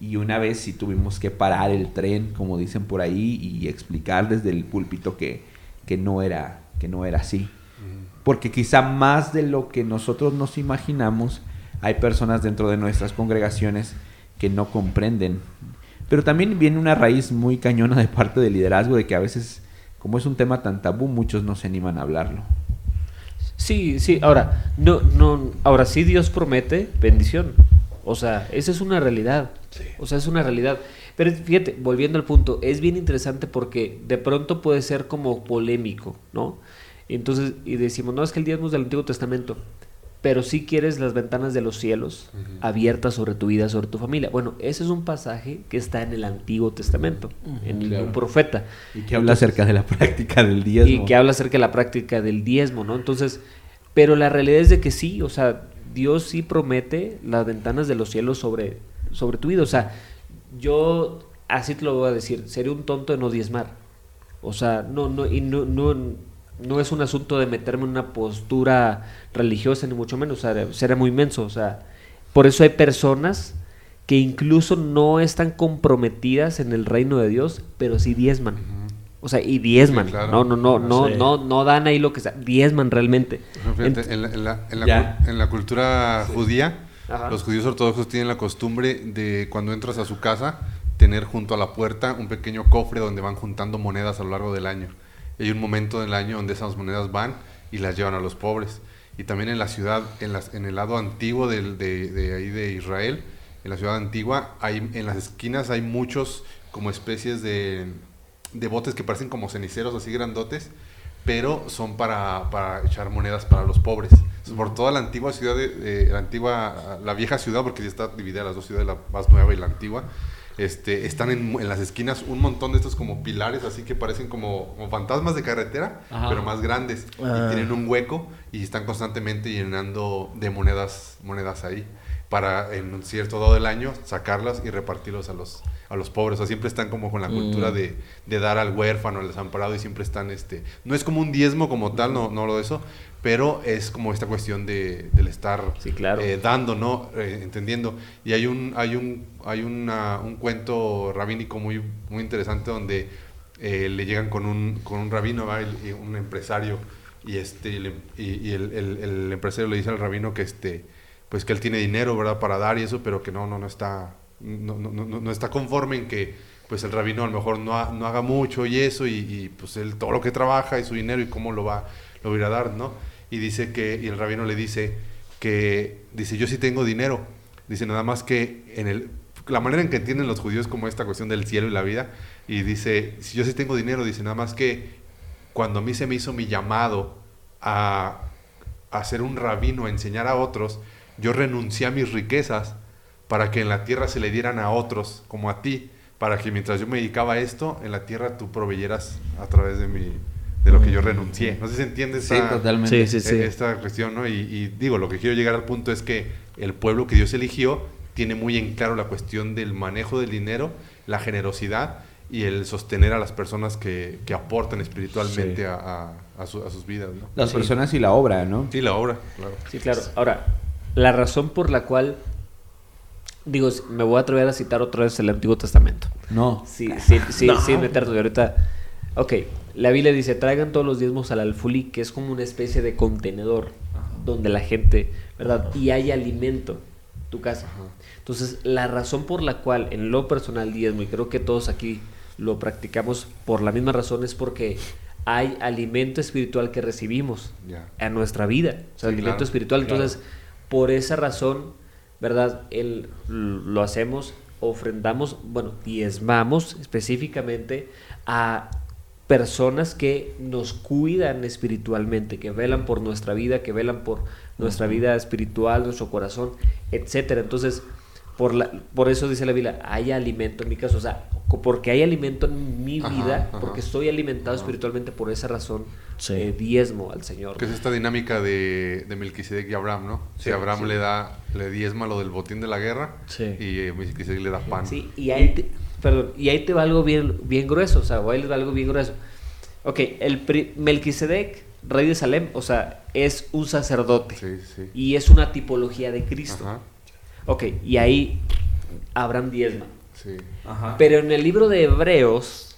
Y, y una vez sí tuvimos que parar el tren, como dicen por ahí, y explicar desde el púlpito que, que, no, era, que no era así. Porque quizá más de lo que nosotros nos imaginamos, hay personas dentro de nuestras congregaciones que no comprenden. Pero también viene una raíz muy cañona de parte del liderazgo, de que a veces, como es un tema tan tabú, muchos no se animan a hablarlo. Sí, sí, ahora, no, no, ahora sí Dios promete bendición. O sea, esa es una realidad. O sea, es una realidad. Pero fíjate, volviendo al punto, es bien interesante porque de pronto puede ser como polémico, ¿no? Entonces, y decimos, no, es que el diezmo es del Antiguo Testamento, pero si quieres las ventanas de los cielos abiertas sobre tu vida, sobre tu familia. Bueno, ese es un pasaje que está en el Antiguo Testamento, en el- claro. un profeta. Y que habla acerca de la práctica del diezmo. Y que habla acerca de la práctica del diezmo, ¿no? Entonces, pero la realidad es de que sí, o sea, Dios sí promete las ventanas de los cielos sobre, sobre tu vida. O sea, yo, así te lo voy a decir, sería un tonto de no diezmar. O sea, no, no, y no, no, no es un asunto de meterme en una postura religiosa, ni mucho menos, o sea, sería muy inmenso. O sea, por eso hay personas que incluso no están comprometidas en el reino de Dios, pero sí diezman. O sea, y diezman. Sí, claro. No, no, no, no, Sí. no, no dan ahí lo que sea. Diezman realmente. Fíjate, en, la, en la- en la en la cultura judía, Ajá. los judíos ortodoxos tienen la costumbre de cuando entras a su casa, tener junto a la puerta un pequeño cofre donde van juntando monedas a lo largo del año. Hay un momento del año donde esas monedas van y las llevan a los pobres. Y también en la ciudad, en, el lado antiguo de, ahí de Israel, en la ciudad antigua, hay, en las esquinas hay muchos como especies de, botes que parecen como ceniceros así grandotes, pero son para, echar monedas para los pobres. Por toda la antigua ciudad, de- la antigua, la vieja ciudad, porque ya está dividida las dos ciudades, la más nueva y la antigua, este, están en, en las esquinas un montón de estos como pilares, así que parecen como, como fantasmas de carretera, Ajá. pero más grandes. Ah. Y tienen un hueco y están constantemente llenando de monedas, monedas ahí para en un cierto dado del año sacarlas y repartirlos a los, a los pobres. O sea, siempre están como con la cultura Mm. de, de dar al huérfano, al desamparado y siempre están, este, no es como un diezmo como tal, no, no lo de eso, pero es como esta cuestión de, del estar Sí, claro. eh, dando, ¿no? Eh, entendiendo. Y hay un, hay un, hay una- un cuento rabínico muy, muy interesante donde eh, le llegan con un, con un rabino, y un empresario, y este, y, le- y- y el, el- el empresario le dice al rabino que este, pues que él tiene dinero, ¿verdad? Para dar y eso, pero que no, no, no está, no, no, no, no está conforme en que pues el rabino a lo mejor no, no haga mucho y eso, y, pues él todo lo que trabaja y su dinero y cómo lo va, lo va a dar, ¿no? Y dice que, y el rabino le dice que, dice, yo sí tengo dinero, dice nada más que en el, la manera en que entienden los judíos como esta cuestión del cielo y la vida, y dice, si yo sí tengo dinero, dice nada más que cuando a mí se me hizo mi llamado a, a ser un rabino, a enseñar a otros, yo renuncié a mis riquezas para que en la tierra se le dieran a otros, como a ti, para que mientras yo me dedicaba a esto, en la tierra tú proveyeras a través de mi de lo que yo renuncié. No sé si se entiende Sí, esta, totalmente. Sí, sí, sí. eh, esta cuestión, ¿no? Y, y digo, lo que quiero llegar al punto es que el pueblo que Dios eligió tiene muy en claro la cuestión del manejo del dinero, la generosidad y el sostener a las personas que, que aportan espiritualmente a, a- a su- a sus vidas, ¿no? Las Sí. personas y la obra, ¿no? Sí, la obra, claro. Sí, claro. Ahora, la razón por la cual, digo, me voy a atrever a citar otra vez el Antiguo Testamento. No. Sí, sí, sí, No. sin meternos. Y ahorita, ok, la Biblia dice, traigan todos los diezmos al alfolí, que es como una especie de contenedor donde la gente, ¿verdad? Y hay alimento, tu casa. Entonces, la razón por la cual en lo personal diezmo, y creo que todos aquí lo practicamos por la misma razón, es porque hay alimento espiritual que recibimos Ya. a nuestra vida, o sea, Sí, alimento claro, espiritual. claro. Por esa razón, ¿verdad? El, lo hacemos, ofrendamos, bueno, diezmamos específicamente a personas que nos cuidan espiritualmente, que velan por nuestra vida, que velan por nuestra vida espiritual, nuestro corazón, etcétera. Entonces, por, la, por eso dice la Biblia, hay alimento en mi caso, o sea, porque hay alimento en mi Ajá, vida, ajá. porque estoy alimentado Ajá. espiritualmente, por esa razón, Sí. eh, diezmo al Señor. Que es esta dinámica de, de Melquisedec y Abraham, ¿no? Si Sí, Abraham sí. le da, le diezma lo del botín de la guerra Sí. y eh, Melquisedec le da pan. Sí, y ahí te, perdón, y ahí te va algo bien, bien grueso, o sea, o ahí les va algo bien grueso. Ok, el pri- Melquisedec, rey de Salem, o sea, es un sacerdote Sí, sí. y es una tipología de Cristo. Ajá, Ok, y ahí Abraham diezma. sí. Ajá. Pero en el libro de Hebreos,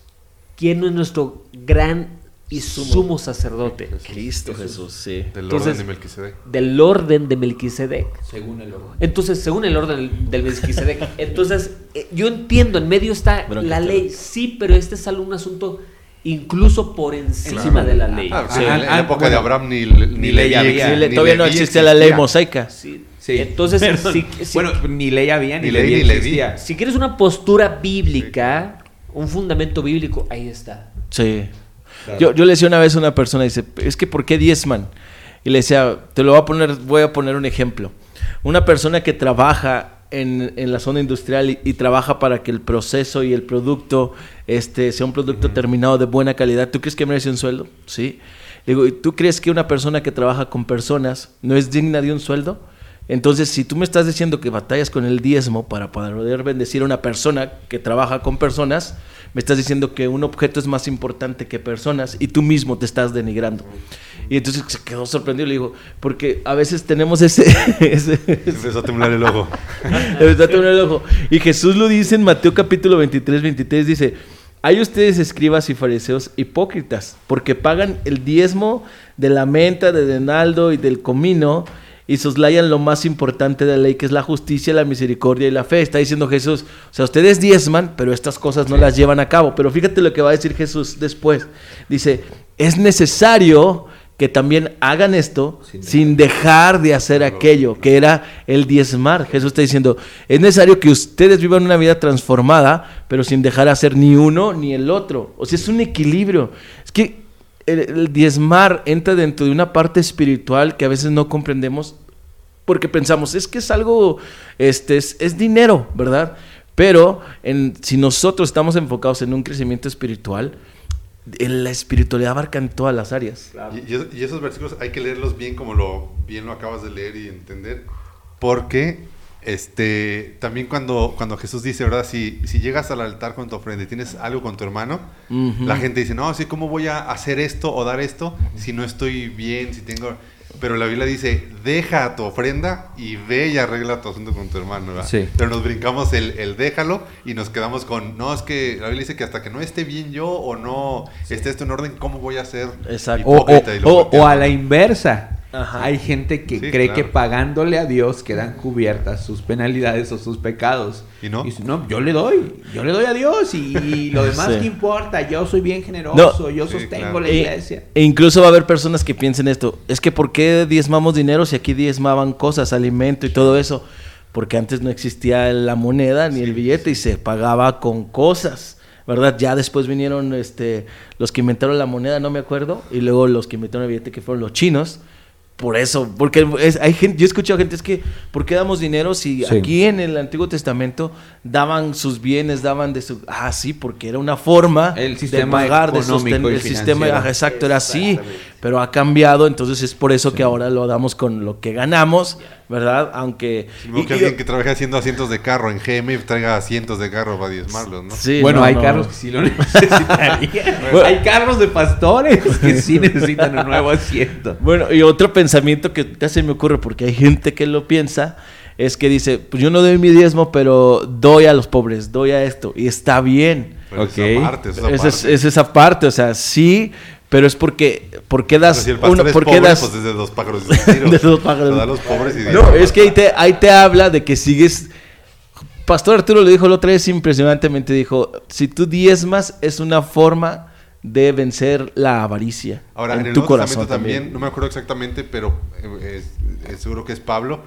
¿quién no es nuestro gran y sumo, sacerdote? Jesús. Cristo Jesús, sí. Del Entonces- orden de Melquisedec. Del orden de Melquisedec. Según el orden. Entonces, según el orden del- Melquisedec, entonces eh, yo entiendo, en medio está Bronca, la claro. ley, sí, pero este es algo un asunto incluso por encima de la ley. Ah, Sí. en la- en la Ah, época bueno, de Abraham ni, ni, ni ley había. le- ni todavía no existía la ley mosaica. Sí. Sí. Entonces, si, si- bueno, ni ley había, ni, Ni ley ley, existía. si quieres una postura bíblica, un fundamento bíblico, ahí está. Sí. Claro. Yo, yo le decía una vez a una persona, dice, es que ¿por qué diezman? Y le decía, te lo voy a poner, voy a poner un ejemplo. Una persona que trabaja en, en la zona industrial y, y trabaja para que el proceso y el producto este, sea un producto terminado de buena calidad, ¿tú crees que merece un sueldo? Sí. Digo, ¿y tú crees que una persona que trabaja con personas no es digna de un sueldo? Entonces, si tú me estás diciendo que batallas con el diezmo para poder bendecir a una persona que trabaja con personas, me estás diciendo que un objeto es más importante que personas y tú mismo te estás denigrando. Y entonces se quedó sorprendido y le digo, porque a veces tenemos ese... ese- Empezó a temblar el ojo. de verdad, te abre el ojo. Y Jesús lo dice en Mateo capítulo 23, 23, dice, hay ustedes escribas y fariseos hipócritas, porque pagan el diezmo de la menta, de denaldo y del comino, y soslayan lo más importante de la ley, que es la justicia, la misericordia y la fe. Está diciendo Jesús, o sea, ustedes diezman, pero estas cosas no las llevan a cabo. Pero fíjate lo que va a decir Jesús después. Dice, es necesario que también hagan esto Sin sin dejar de hacer aquello que era el diezmar. Jesús está diciendo, es necesario que ustedes vivan una vida transformada, pero sin dejar de hacer ni uno ni el otro. O sea, es un equilibrio. Es que el, el diezmar entra dentro de una parte espiritual que a veces no comprendemos porque pensamos, es que es algo, este, es, es dinero, ¿verdad? Pero en, si nosotros estamos enfocados en un crecimiento espiritual, en la espiritualidad abarca en todas las áreas. Y, y y esos versículos hay que leerlos bien como lo bien lo acabas de leer y entender. Porque este también cuando, cuando Jesús dice, ¿verdad? Si, si llegas al altar con tu ofrenda y tienes algo con tu hermano, la gente dice, no, sí, ¿cómo voy a hacer esto o dar esto si no estoy bien, si tengo... Pero la Biblia dice, deja tu ofrenda y ve y arregla tu asunto con tu hermano, ¿verdad? Sí. Pero nos brincamos el, el déjalo y nos quedamos con, no, es que la Biblia dice que hasta que no esté bien yo o no esté esto en orden, ¿cómo voy a ser Exacto. O, o- o- o a la inversa. Ajá. Hay gente que Sí, cree claro. que pagándole a Dios quedan cubiertas sus penalidades o sus pecados. ¿Y no? dice, no, yo le doy, yo le doy a Dios y, y lo demás Sí. qué importa, yo soy bien generoso, No. yo Sí, sostengo claro. la E- iglesia. E incluso va a haber personas que piensen esto, es que ¿por qué diezmamos dinero si aquí diezmaban cosas, alimento y todo eso? Porque antes no existía la moneda ni el billete y se pagaba con cosas, ¿verdad? Ya después vinieron este, los que inventaron la moneda, no me acuerdo, y luego los que inventaron el billete que fueron los chinos. Por eso, porque es- hay gente, yo he escuchado gente, es que, ¿por qué damos dinero si Sí. aquí en el Antiguo Testamento daban sus bienes, daban de su... Ah, sí, porque era una forma El sistema de pagar, de económico sostener y el sistema, exacto, era así, pero ha cambiado, entonces es por eso que ahora lo damos con lo que ganamos, ¿verdad? Aunque... Como y- que y- alguien que trabaja haciendo asientos de carro en GM traiga asientos de carro para diezmarlos, ¿no? Sí, bueno, no, hay no. carros que sí lo necesitarían. hay carros de pastores que sí necesitan un nuevo asiento. Bueno, y otro pensamiento que ya se me ocurre, porque hay gente que lo piensa, es que dice, pues yo no doy mi diezmo, pero doy a los pobres, doy a esto, y está bien. Pero Ok. esa parte, esa Es, es- parte. es esa parte, o sea, sí, pero es porque, ¿por qué O sea, das? si el uno- es ¿por qué pobre, das- pues es de dos pájaros de dos pájaros. A los pobres y No, es que ahí te, ahí te habla de que sigues. Pastor Arturo lo dijo la otra vez impresionantemente, dijo, si tú diezmas es una forma de vencer la avaricia Ahora, en, en, el tu Nuevo corazón también, también. no me acuerdo exactamente, pero eh, es- es seguro que es Pablo,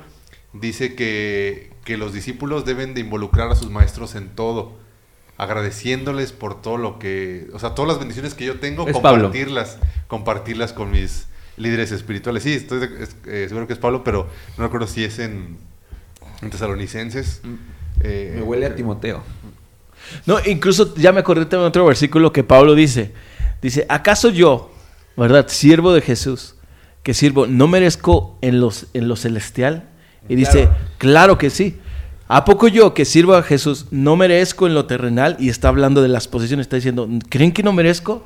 dice que, que los discípulos deben de involucrar a sus maestros en todo, agradeciéndoles por todo lo que, o sea, todas las bendiciones que yo tengo, Es Pablo. compartirlas, compartirlas con mis líderes espirituales. Sí, estoy de- es- eh, seguro que es Pablo, pero no me acuerdo si es en, en Tesalonicenses. Eh, Me huele a Timoteo. No, incluso ya me acordé también de otro versículo que Pablo dice. Dice, ¿acaso yo, verdad, siervo de Jesús, que sirvo, no merezco en, los, en lo celestial? Y dice, claro que sí. ¿A poco yo que sirvo a Jesús no merezco en lo terrenal? Y está hablando de las posiciones, está diciendo, ¿creen que no merezco?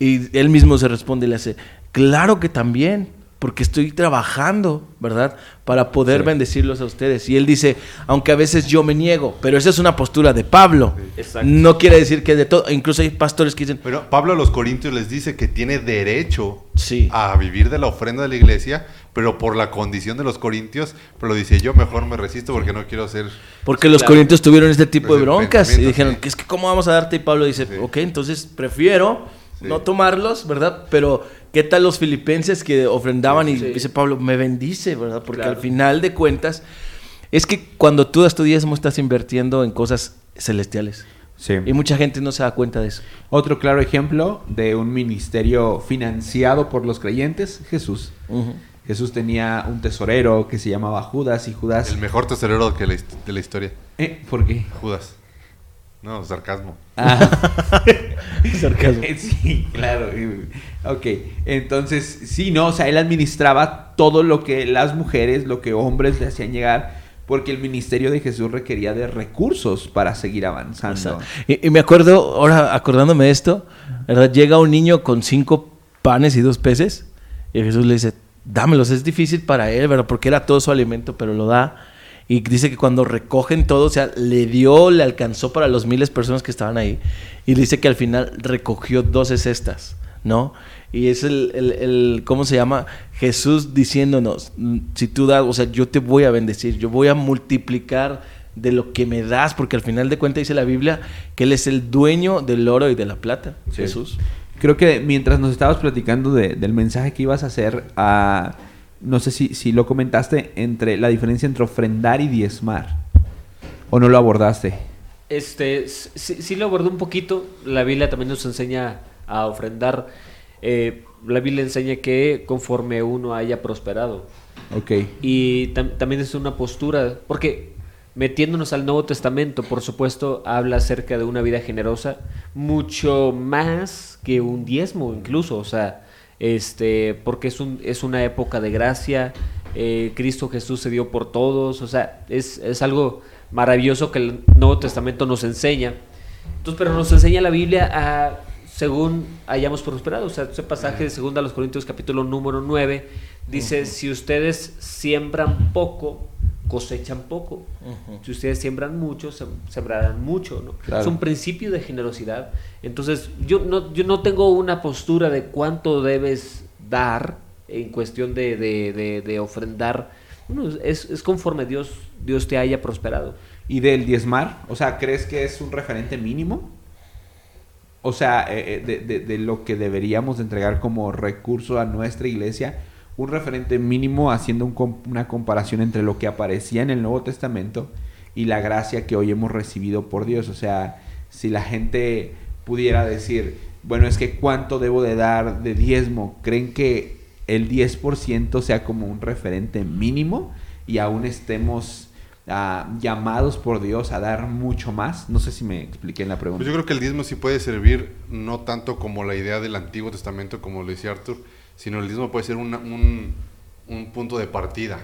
Y él mismo se responde y le hace, claro que también, porque estoy trabajando, ¿verdad? Para poder Sí. bendecirlos a ustedes. Y él dice, aunque a veces yo me niego, pero esa es una postura de Pablo. Exacto. No quiere decir que de todo, incluso hay pastores que dicen, Pero Pablo a los Corintios les dice que tiene derecho Sí. a vivir de la ofrenda de la iglesia, pero por la condición de los Corintios, pero dice yo mejor me resisto porque no quiero ser... porque los Claro. corintios tuvieron este tipo de broncas y dijeron, sí. que es que cómo vamos a darte? Y Pablo dice, Sí. ok, entonces prefiero Sí. no tomarlos, ¿verdad? Pero ¿qué tal los filipenses que ofrendaban y Sí. dice Pablo, me bendice, ¿verdad? Porque Claro. al final de cuentas, es que cuando tú das tu diezmo estás invirtiendo en cosas celestiales. Sí. Y mucha gente no se da cuenta de eso. Otro claro ejemplo de un ministerio financiado por los creyentes, Jesús. Ujú. Jesús tenía un tesorero que se llamaba Judas y Judas... El mejor tesorero que la hist- de la historia, ¿Eh? ¿Por qué? Judas. No, sarcasmo. Ah. Sarcasmo. Sí, claro. Ok, entonces, sí, no, o sea, él administraba todo lo que las mujeres, lo que hombres le hacían llegar, porque el ministerio de Jesús requería de recursos para seguir avanzando. O sea, y, y me acuerdo, ahora acordándome de esto, ¿verdad? Llega un niño con cinco panes y dos peces y Jesús le dice, dámelos, es difícil para él, ¿verdad? Porque era todo su alimento, pero lo da. Y dice que cuando recogen todo, o sea, le dio, le alcanzó para los miles de personas que estaban ahí. Y dice que al final recogió 12 cestas, ¿no? Y es el, el- el- ¿cómo se llama? Jesús diciéndonos, mm, si tú das, o sea, yo te voy a bendecir, yo voy a multiplicar de lo que me das, porque al final de cuentas dice la Biblia que Él es el dueño del oro y de la plata, Sí. Jesús. Creo que mientras nos estabas platicando de- del mensaje que ibas a hacer, ah, no sé si, si lo comentaste, entre la diferencia entre ofrendar y diezmar. ¿O no lo abordaste? Este, sí, sí lo abordé un poquito. La Biblia también nos enseña a ofrendar. Eh, la Biblia enseña que conforme uno haya prosperado. Ok. Y tam- también es una postura, porque metiéndonos al Nuevo Testamento, por supuesto, habla acerca de una vida generosa, mucho más que un diezmo incluso, o sea, este, porque es, un, es una época de gracia, eh, Cristo Jesús se dio por todos, o sea, es, es algo maravilloso que el Nuevo Testamento nos enseña. Entonces, pero nos enseña la Biblia a, según hayamos prosperado. O sea, ese pasaje de 2 a los Corintios capítulo número 9 dice, si ustedes siembran poco, cosechan poco. Si ustedes siembran mucho, sem- sembrarán mucho. ¿no? Claro. Es un principio de generosidad. Entonces, yo no, yo no tengo una postura de cuánto debes dar en cuestión de, de- de- de ofrendar. Bueno, es, es conforme Dios, Dios te haya prosperado. ¿Y del diezmar? O sea, ¿crees que es un referente mínimo? O sea, eh, eh, de, de- de lo que deberíamos de entregar como recurso a nuestra iglesia, un referente mínimo haciendo un una comparación entre lo que aparecía en el Nuevo Testamento y la gracia que hoy hemos recibido por Dios. O sea, si la gente pudiera decir, bueno, es que cuánto debo de dar de diezmo, ¿creen que el 10% sea como un referente mínimo y aún estemos ah, llamados por Dios a dar mucho más? No sé si me expliqué en la pregunta. Pues yo creo que el diezmo sí puede servir no tanto como la idea del Antiguo Testamento, como lo decía Arthur, sino el diezmo puede ser una- un, un punto de partida.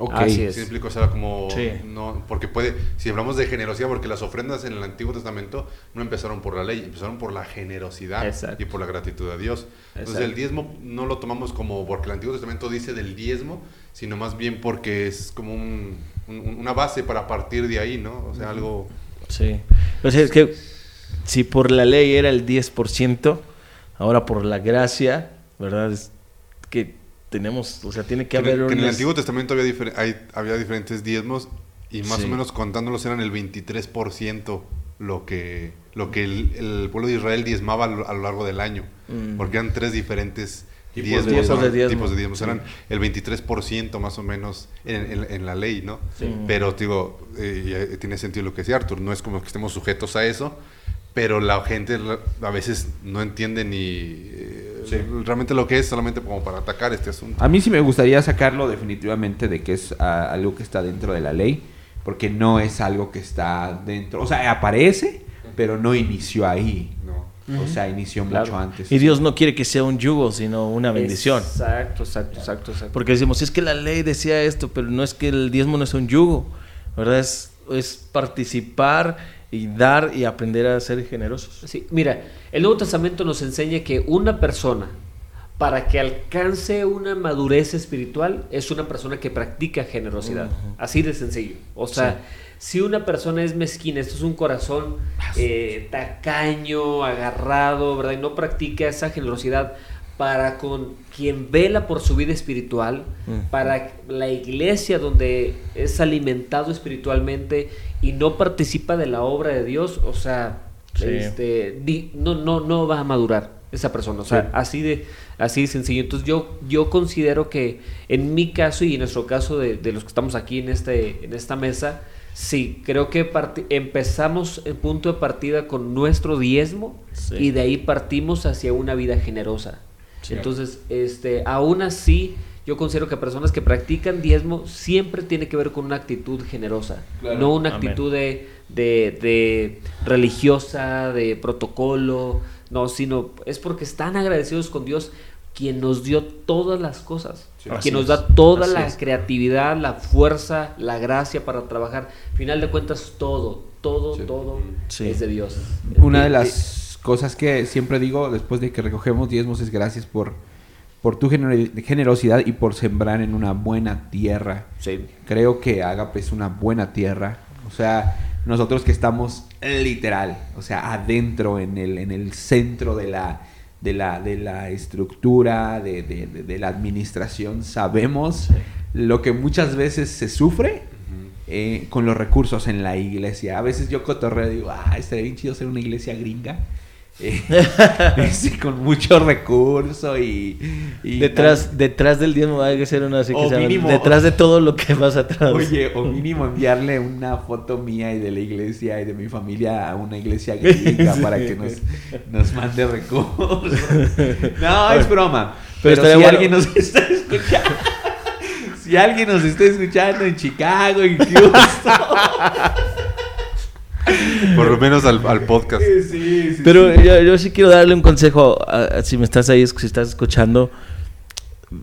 Ok. Así ¿Sí es. me explico? O sea, como... Sí. No, porque puede... Si hablamos de generosidad, porque las ofrendas en el Antiguo Testamento no empezaron por la ley, empezaron por la generosidad Exacto. y por la gratitud a Dios. Entonces Exacto. el diezmo no lo tomamos como porque el Antiguo Testamento dice del diezmo, sino más bien porque es como un- un- una base para partir de ahí, ¿no? O sea, algo... Sí. O sea, es que si por la ley era el 10%, ahora por la gracia, ¿verdad? Es que tenemos, o sea, tiene que haber el- que en el Antiguo Testamento había, difer- hay- había diferentes diezmos y más Sí. o menos contándolos eran el 23% lo que, lo que el, el pueblo de Israel diezmaba a lo, a lo largo del año. Mm. Porque eran tres diferentes Tipos diezmos. Tipos de diezmo. tipos de diezmos. Sí. Eran el 23% más o menos en, en- en la ley, ¿no? Sí. Pero, digo, eh, eh, tiene sentido lo que decía Arthur. No es como que estemos sujetos a eso, pero la gente a veces no entiende ni eh, Sí. realmente lo que es, solamente como para atacar este asunto. A mí sí me gustaría sacarlo definitivamente de que es ah, algo que está dentro de la ley, porque no es algo que está dentro, o sea, aparece, pero no inició ahí. No. O sea, inició Claro. mucho antes. Y Dios no quiere que sea un yugo, sino una bendición. Exacto, exacto, exacto, exacto. Porque decimos, es que la ley decía esto, pero no es que el diezmo no es un yugo, ¿verdad? Es, es participar y dar y aprender a ser generosos. Sí, mira, el Nuevo Testamento nos enseña que una persona, para que alcance una madurez espiritual, es una persona que practica generosidad. Así de sencillo. O sea, si una persona es mezquina, esto es un corazón eh, tacaño, agarrado, ¿verdad? Y no practica esa generosidad para con quien vela por su vida espiritual, Ujú. para la iglesia donde es alimentado espiritualmente y no participa de la obra de Dios, o sea, Sí. este, di- no, no, no va a madurar esa persona. O sea, Sí. así de, así de sencillo. Entonces yo, yo considero que en mi caso y en nuestro caso de, de los que estamos aquí en, este, en esta mesa, sí, creo que empezamos el punto de partida con nuestro diezmo Sí. y de ahí partimos hacia una vida generosa. Sí. Entonces, este, aún así, yo considero que personas que practican diezmo siempre tiene que ver con una actitud generosa, Claro. no una actitud de, de, de religiosa, de protocolo, no, sino es porque están agradecidos con Dios, quien nos dio todas las cosas, Sí. Así quien nos da toda así la es. creatividad, la fuerza, la gracia para trabajar. Final de cuentas, todo, todo, Sí. todo Sí. es de Dios. Una de las cosas que siempre digo después de que recogemos diezmos es gracias por, por tu gener- generosidad y por sembrar en una buena tierra. Sí. Creo que Agape es una buena tierra. O sea, nosotros que estamos literal, o sea, adentro, en el, en el centro de la, de la, de la estructura, de, de- de- de la administración, sabemos lo que muchas veces se sufre eh, con los recursos en la iglesia. A veces yo cotorreo y digo, ah, estaría bien chido ser una iglesia gringa. Eh, con mucho recurso y... y Detrás, detrás del diezmo hay que ser una así que mínimo- detrás de todo lo que vas atrás. Oye, o mínimo enviarle una foto mía y de la iglesia y de mi familia a una iglesia gringa Sí. para que nos, nos mande recursos. No, es broma. Pero si bueno. alguien nos está escuchando, si alguien nos está escuchando en Chicago, en Houston. Por lo menos al, al podcast. Sí, sí, Pero sí. yo, yo sí quiero darle un consejo, a- a- si me estás ahí, si estás escuchando,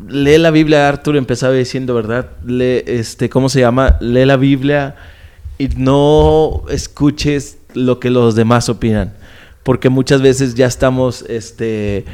lee la Biblia, Arturo empezaba diciendo, ¿verdad? Lee, este, ¿cómo se llama? Lee la Biblia y no escuches lo que los demás opinan, porque muchas veces ya estamos, este,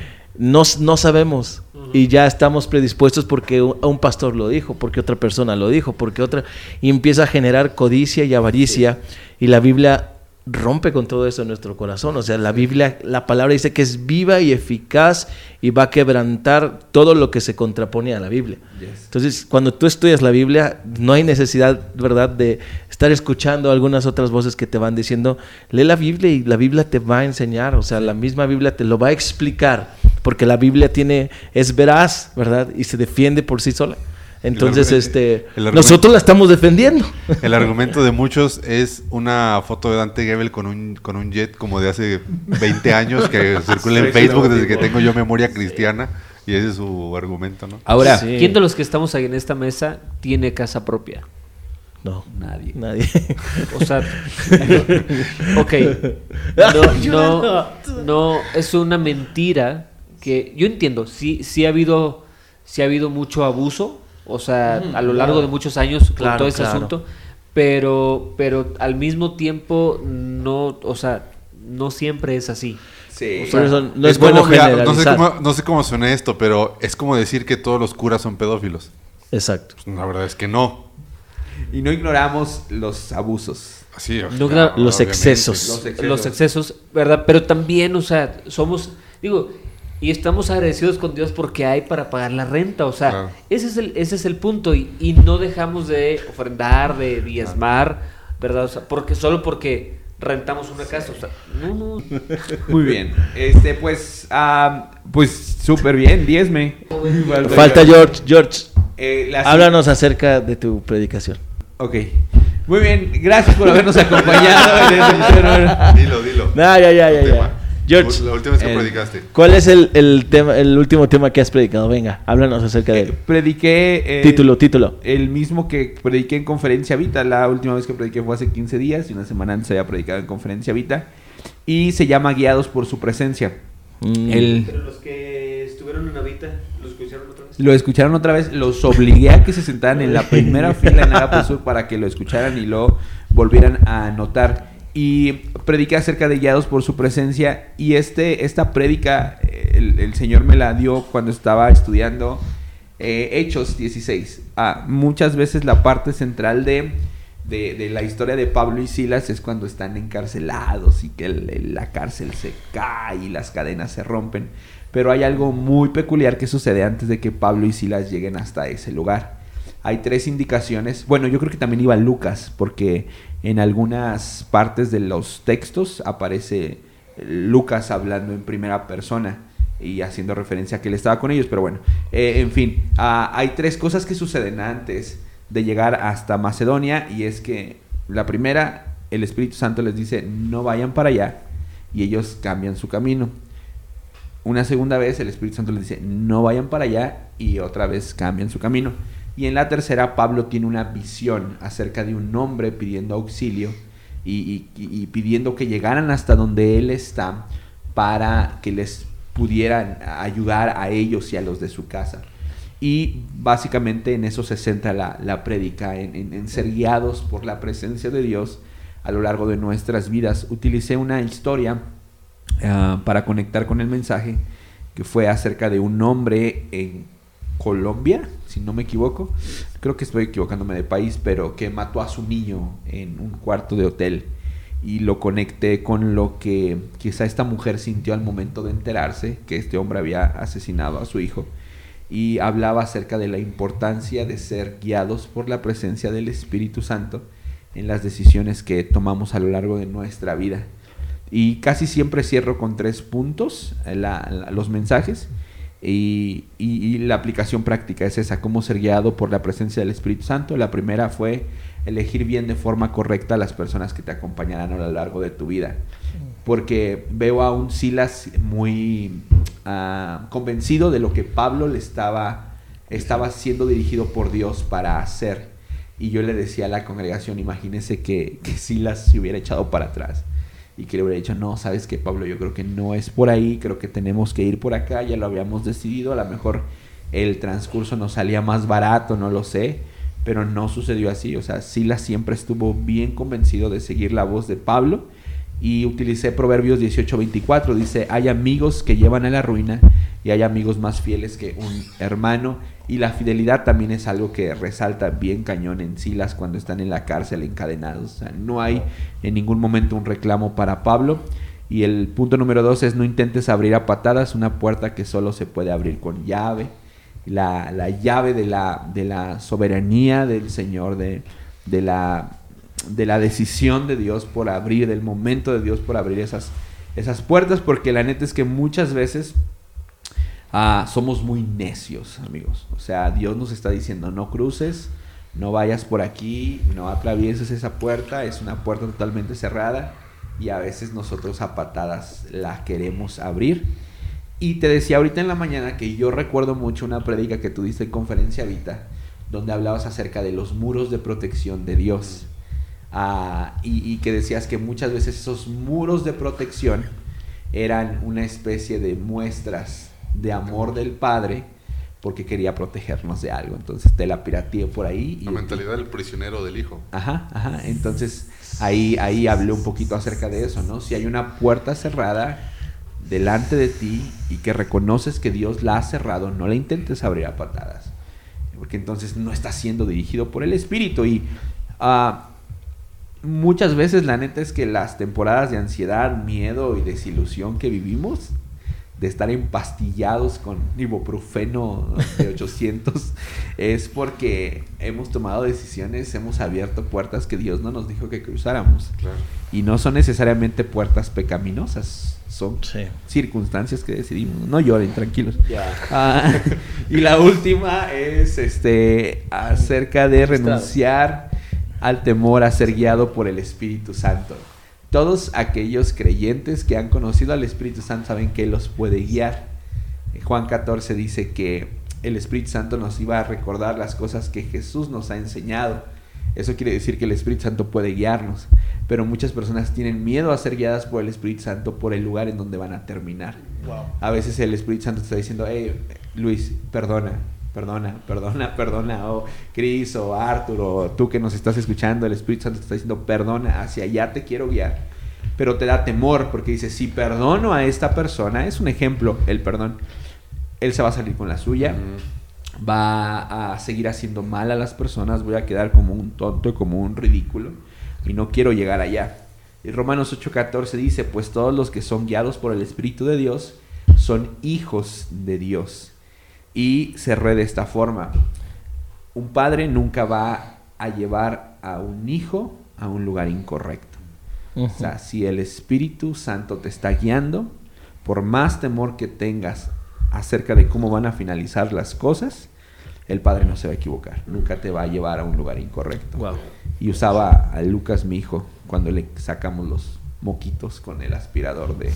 no, no sabemos y ya estamos predispuestos porque un, un pastor lo dijo, porque otra persona lo dijo, porque otra, y empieza a generar codicia y avaricia y la Biblia rompe con todo eso en nuestro corazón. O sea, la Biblia, la palabra dice que es viva y eficaz y va a quebrantar todo lo que se contrapone a la Biblia. Yes. Entonces, cuando tú estudias la Biblia, no hay necesidad, ¿verdad?, de estar escuchando algunas otras voces que te van diciendo, lee la Biblia y la Biblia te va a enseñar, o sea, la misma Biblia te lo va a explicar, porque la Biblia tiene, es veraz, ¿verdad?, y se defiende por sí sola. Entonces, este, nosotros la estamos defendiendo. El argumento de muchos es una foto de Dante Gebel con un, con un jet como de hace 20 años que circula en Facebook desde que tengo yo memoria cristiana y ese es su argumento, ¿no? Ahora, Sí. ¿Quién de los que estamos ahí en esta mesa tiene casa propia? No, nadie. nadie. O sea, no- ok, no, no, no, es una mentira que yo entiendo, sí, sí ha habido, sí ha habido mucho abuso o sea, a lo largo de muchos años con Claro, todo ese claro. asunto, pero, pero al mismo tiempo no, o sea, no siempre es así. Sí. O Por sea, eso no es, bueno como, mira, no, sé generalizar. cómo, no sé cómo suena esto, pero es como decir que todos los curas son pedófilos. Exacto. Pues, la verdad es que no. Y no ignoramos los abusos. No, claro, los excesos. Los excesos. los excesos, ¿verdad? Pero también, o sea, somos, digo, y estamos agradecidos con Dios porque hay para pagar la renta, o sea, Claro. ese, es el, ese es el punto y, y no dejamos de ofrendar, de diezmar, ¿verdad? O sea, porque solo porque rentamos una casa, o sea, no, no. Muy bien. Este, pues, ah, pues súper bien, diezme. Falta George. George, Eh, la- háblanos acerca de tu predicación. Ok. Muy bien, gracias por habernos acompañado este. Dilo, dilo. No, ya, ya, ya. George, La última vez que el- predicaste. ¿cuál es el, el tema, el último tema que has predicado? Venga, háblanos acerca de Eh, él. prediqué. eh, Título, título. El mismo que prediqué en Conferencia Vita. La última vez que prediqué fue hace 15 días y una semana antes había predicado en Conferencia Vita. Y se llama Guiados por su presencia. Mm. El, Pero los que estuvieron en Avita, ¿los escucharon otra vez? lo escucharon otra vez, los obligué a que se sentaran en la primera fila en Agape Sur para que lo escucharan y lo volvieran a anotar. Y prediqué acerca de guiados por su presencia. Y este, esta prédica, eh, el, Señor me la dio cuando estaba estudiando eh, Hechos 16. Ah, muchas veces la parte central de, de, la historia de Pablo y Silas es cuando están encarcelados y que la cárcel se cae y las cadenas se rompen. Pero hay algo muy peculiar que sucede antes de que Pablo y Silas lleguen hasta ese lugar. Hay tres indicaciones. Bueno, yo creo que también iba Lucas, porque en algunas partes de los textos aparece Lucas hablando en primera persona y haciendo referencia a que él estaba con ellos. Pero bueno, eh, en fin, ah, hay tres cosas que suceden antes de llegar hasta Macedonia y es que la primera, el Espíritu Santo les dice no vayan para allá y ellos cambian su camino. Una segunda vez el Espíritu Santo les dice no vayan para allá y otra vez cambian su camino. Y en la tercera Pablo tiene una visión acerca de un hombre pidiendo auxilio y, pidiendo que llegaran hasta donde él está para que les pudieran ayudar a ellos y a los de su casa. Y básicamente en eso se centra la, la en ser guiados por la presencia de Dios a lo largo de nuestras vidas. Utilicé una historia ah, para conectar con el mensaje que fue acerca de un hombre en Colombia, si no me equivoco. Creo que estoy equivocándome de país, pero que mató a su niño en un cuarto de hotel. Y lo conecté con lo que quizá esta mujer sintió al momento de enterarse que este hombre había asesinado a su hijo. Y hablaba acerca de la importancia de ser guiados por la presencia del Espíritu Santo en las decisiones que tomamos a lo largo de nuestra vida. Y casi siempre cierro con tres puntos eh, los mensajes. Y, y- y la aplicación práctica es esa, cómo ser guiado por la presencia del Espíritu Santo. La primera fue elegir bien de forma correcta a las personas que te acompañarán a lo largo de tu vida. Porque veo a un Silas muy ah, convencido de lo que Pablo le estaba, estaba siendo dirigido por Dios para hacer. Y yo le decía a la congregación, imagínese que, que Silas se hubiera echado para atrás y que le hubiera dicho, no, sabes que Pablo, yo creo que no es por ahí, creo que tenemos que ir por acá, ya lo habíamos decidido, a lo mejor el transcurso nos salía más barato, no lo sé, pero no sucedió así, o sea, Silas siempre estuvo bien convencido de seguir la voz de Pablo y utilicé Proverbios 18:24, dice, hay amigos que llevan a la ruina y hay amigos más fieles que un hermano. Y la fidelidad también es algo que resalta bien cañón en Silas cuando están en la cárcel encadenados, o sea, no hay en ningún momento un reclamo para Pablo. Y el punto número dos es no intentes abrir a patadas una puerta que solo se puede abrir con llave. La, la llave de la, de la soberanía del Señor, de, de, la, de la decisión de Dios por abrir, del momento de Dios por abrir esas, esas puertas, porque la neta es que muchas veces ah, somos muy necios, amigos. O sea, Dios nos está diciendo, no cruces, no vayas por aquí, no atravieses esa puerta, es una puerta totalmente cerrada y a veces nosotros a patadas la queremos abrir. Y te decía ahorita en la mañana que yo recuerdo mucho una prédica que tú diste en Conferencia Vita, donde hablabas acerca de los muros de protección de Dios. Ah, y, y que decías que muchas veces esos muros de protección eran una especie de muestras de amor del Padre porque quería protegernos de algo. Entonces te la pirateé por ahí. Y, La mentalidad del prisionero del hijo. Ajá, ajá. Entonces ahí, ahí hablé un poquito acerca de eso, ¿no? Si hay una puerta cerrada delante de ti y que reconoces que Dios la ha cerrado, no la intentes abrir a patadas. Porque entonces no está siendo dirigido por el Espíritu. Y ah, muchas veces la neta es que las temporadas de ansiedad, miedo y desilusión que vivimos, de estar empastillados con ibuprofeno de 800, es porque hemos tomado decisiones, hemos abierto puertas que Dios no nos dijo que cruzáramos. Claro. Y no son necesariamente puertas pecaminosas, son Sí. circunstancias que decidimos. No lloren, tranquilos. Ah, y la última es este acerca de renunciar al temor a ser guiado por el Espíritu Santo. Todos aquellos creyentes que han conocido al Espíritu Santo saben que Él los puede guiar. Eh, Juan 14 dice que el Espíritu Santo nos iba a recordar las cosas que Jesús nos ha enseñado. Eso quiere decir que el Espíritu Santo puede guiarnos. Pero muchas personas tienen miedo a ser guiadas por el Espíritu Santo por el lugar en donde van a terminar. A veces el Espíritu Santo está diciendo, hey, Luis, perdona, perdona, perdona, perdona. O Chris, o Arthur, o tú que nos estás escuchando, el Espíritu Santo te está diciendo, perdona, hacia allá te quiero guiar. Pero te da temor porque dices, si perdono a esta persona, es un ejemplo, el perdón, él se va a salir con la suya, va a seguir haciendo mal a las personas, voy a quedar como un tonto, como un ridículo, y no quiero llegar allá. Y Romanos 8:14 dice, pues todos los que son guiados por el Espíritu de Dios son hijos de Dios. Y cerré de esta forma, un padre nunca va a llevar a un hijo a un lugar incorrecto. O sea, si el Espíritu Santo te está guiando, por más temor que tengas acerca de cómo van a finalizar las cosas, el Padre no se va a equivocar. Nunca te va a llevar a un lugar incorrecto. Wow. Y usaba a Lucas, mi hijo, cuando le sacamos los moquitos con el aspirador de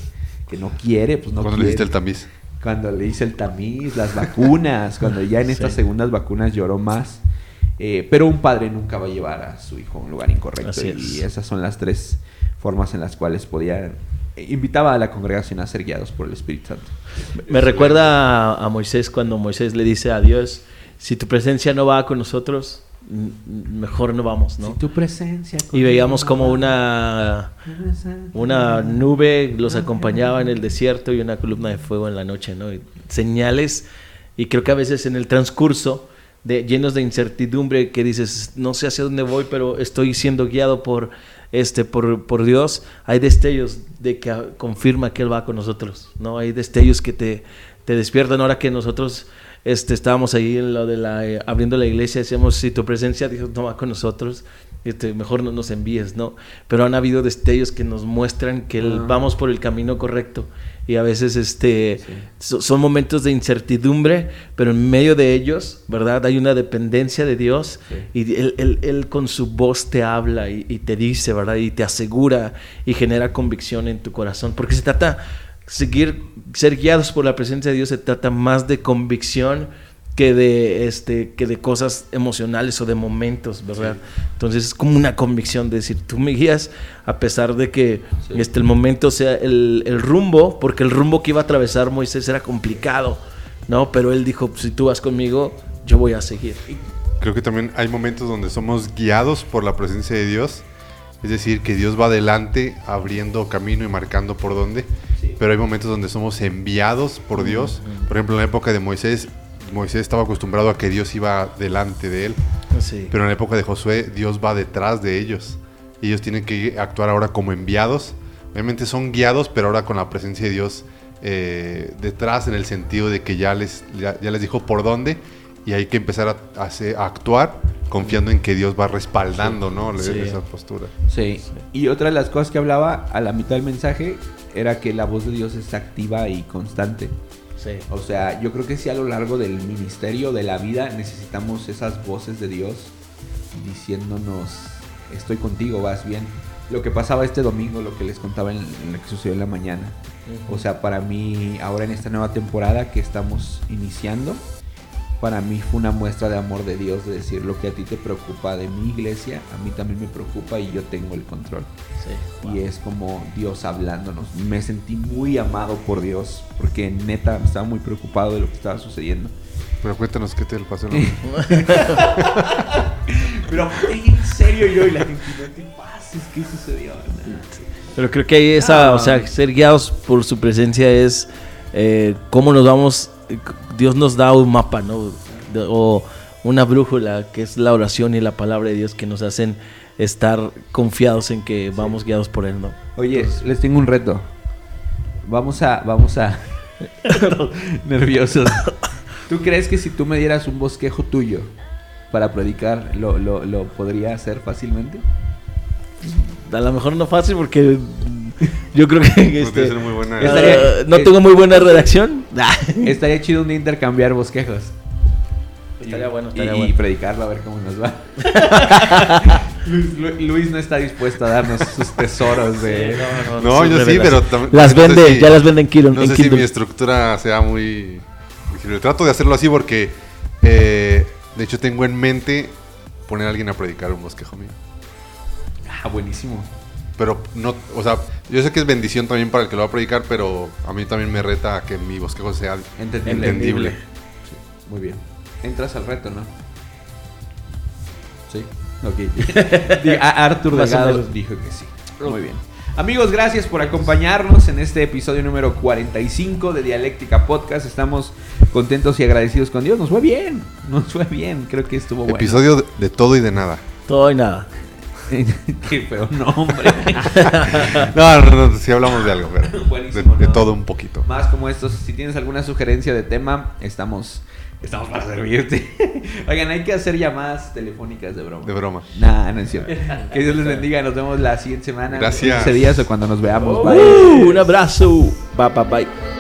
que no quiere, pues no Cuando le diste el tamiz. Cuando le hice el tamiz, las vacunas, cuando ya en estas Sí. segundas vacunas lloró más. Eh, pero un padre nunca va a llevar a su hijo a un lugar incorrecto. Así y es. esas son las tres formas en las cuales podía... eh, invitaba a la congregación a ser guiados por el Espíritu Santo. Me recuerda a, Moisés cuando Moisés le dice a Dios, si tu presencia no va con nosotros, mejor no vamos, ¿no? Si tu presencia... Y veíamos como una, una nube los acompañaba en el desierto y una columna de fuego en la noche, ¿no? Y señales, y creo que a veces en el transcurso, de, llenos de incertidumbre, que dices, no sé hacia dónde voy, pero estoy siendo guiado por, este, por, por Dios, hay destellos de que confirma que Él va con nosotros, ¿no? Hay destellos que te, te despiertan ahora que nosotros este, estábamos ahí en lo de la, eh, abriendo la iglesia, decíamos, si tu presencia Dios no va con nosotros, este, mejor no nos envíes, ¿no? Pero han habido destellos que nos muestran que el- Ah. vamos por el camino correcto. Y a veces este, Sí. so- son momentos de incertidumbre, pero en medio de ellos, ¿verdad? Hay una dependencia de Dios Sí. y él, él- él con su voz te habla y, y te dice, ¿verdad? Y te asegura y genera convicción en tu corazón. Porque se trata, seguir, ser guiados por la presencia de Dios se trata más de convicción que de, este, que de cosas emocionales o de momentos, ¿verdad? Entonces es como una convicción de decir, tú me guías a pesar de que Sí. este, el momento sea el, el rumbo, porque el rumbo que iba a atravesar Moisés era complicado, ¿no? Pero él dijo, si tú vas conmigo, yo voy a seguir. Creo que también hay momentos donde somos guiados por la presencia de Dios. Es decir, que Dios va adelante abriendo camino y marcando por dónde. Pero hay momentos donde somos enviados por Dios. Por ejemplo, en la época de Moisés, Moisés estaba acostumbrado a que Dios iba delante de él. Sí. Pero en la época de Josué, Dios va detrás de ellos. Y ellos tienen que actuar ahora como enviados. Obviamente son guiados, pero ahora con la presencia de Dios eh, detrás, en el sentido de que ya les, ya, ya les dijo por dónde. Y hay que empezar a, a hacer- a actuar confiando en que Dios va respaldando ¿no? Le- Sí. esa postura. Sí. Y otra de las cosas que hablaba a la mitad del mensaje era que la voz de Dios es activa y constante. Sí. O sea, yo creo que sí a lo largo del ministerio, de la vida, necesitamos esas voces de Dios diciéndonos, estoy contigo, vas bien. Lo que pasaba este domingo, lo que les contaba en, en lo que sucedió en la mañana. O sea, para mí, ahora en esta nueva temporada que estamos iniciando, para mí fue una muestra de amor de Dios, de decir lo que a ti te preocupa de mi iglesia, a mí también me preocupa y yo tengo el control. Sí. Y es como Dios hablándonos. Me sentí muy amado por Dios porque neta estaba muy preocupado de lo que estaba sucediendo. Pero cuéntanos qué te pasó. ¿no? Pero en serio yo y la gente, no te pases, ¿qué sucedió? Pero creo que ahí esa, Ah. o sea, ser guiados por su presencia es eh, cómo nos vamos, eh, Dios nos da un mapa, ¿no? De- o una brújula, que es la oración y la palabra de Dios que nos hacen estar confiados en que vamos guiados por Él, ¿no? Oye, les tengo un reto. Vamos a, vamos a. Nerviosos. ¿Tú crees que si tú me dieras un bosquejo tuyo para predicar, lo, lo, lo podría hacer fácilmente? A lo mejor no fácil porque yo creo que este, ser muy buena. eh, Estaría- no tengo muy buena redacción. Estaría chido un día intercambiar bosquejos. Estaría bueno, Y, estaría y bueno. predicarlo a ver cómo nos va. Luis, Lu- Luis no está dispuesto a darnos sus tesoros de. No, sus yo sí, pero tam- Las no sé vende, si- ya las venden Kindle. No en sé si mi estructura sea muy... Trato de hacerlo así porque, eh, de hecho, tengo en mente poner a alguien a predicar un bosquejo mío. Ah, buenísimo. Pero no, o sea, yo sé que es bendición también para el que lo va a predicar, pero a mí también me reta a que mi bosquejo sea Entendible. entendible. Muy bien. Entras al reto, ¿no? Sí. Ok. A- Arthur Delgado dijo que sí. Muy bien. Amigos, gracias por acompañarnos en este episodio número 45 de Dialéctica Podcast. Estamos contentos y agradecidos con Dios. Nos fue bien. Nos fue bien. Creo que estuvo bueno. Episodio de, de todo y de nada. Todo y nada. Qué feo nombre. No, no, no, sí hablamos de algo, pero de, Buenísimo, de ¿no? todo un poquito. Más como estos. Si tienes alguna sugerencia de tema, estamos, estamos para servirte. Oigan, hay que hacer llamadas telefónicas de broma. De broma. Nah, no es cierto. Que Dios les bendiga. Nos vemos la siguiente semana. Gracias. 15 días o cuando nos veamos. Uh, Bye. un abrazo. Bye, bye, bye.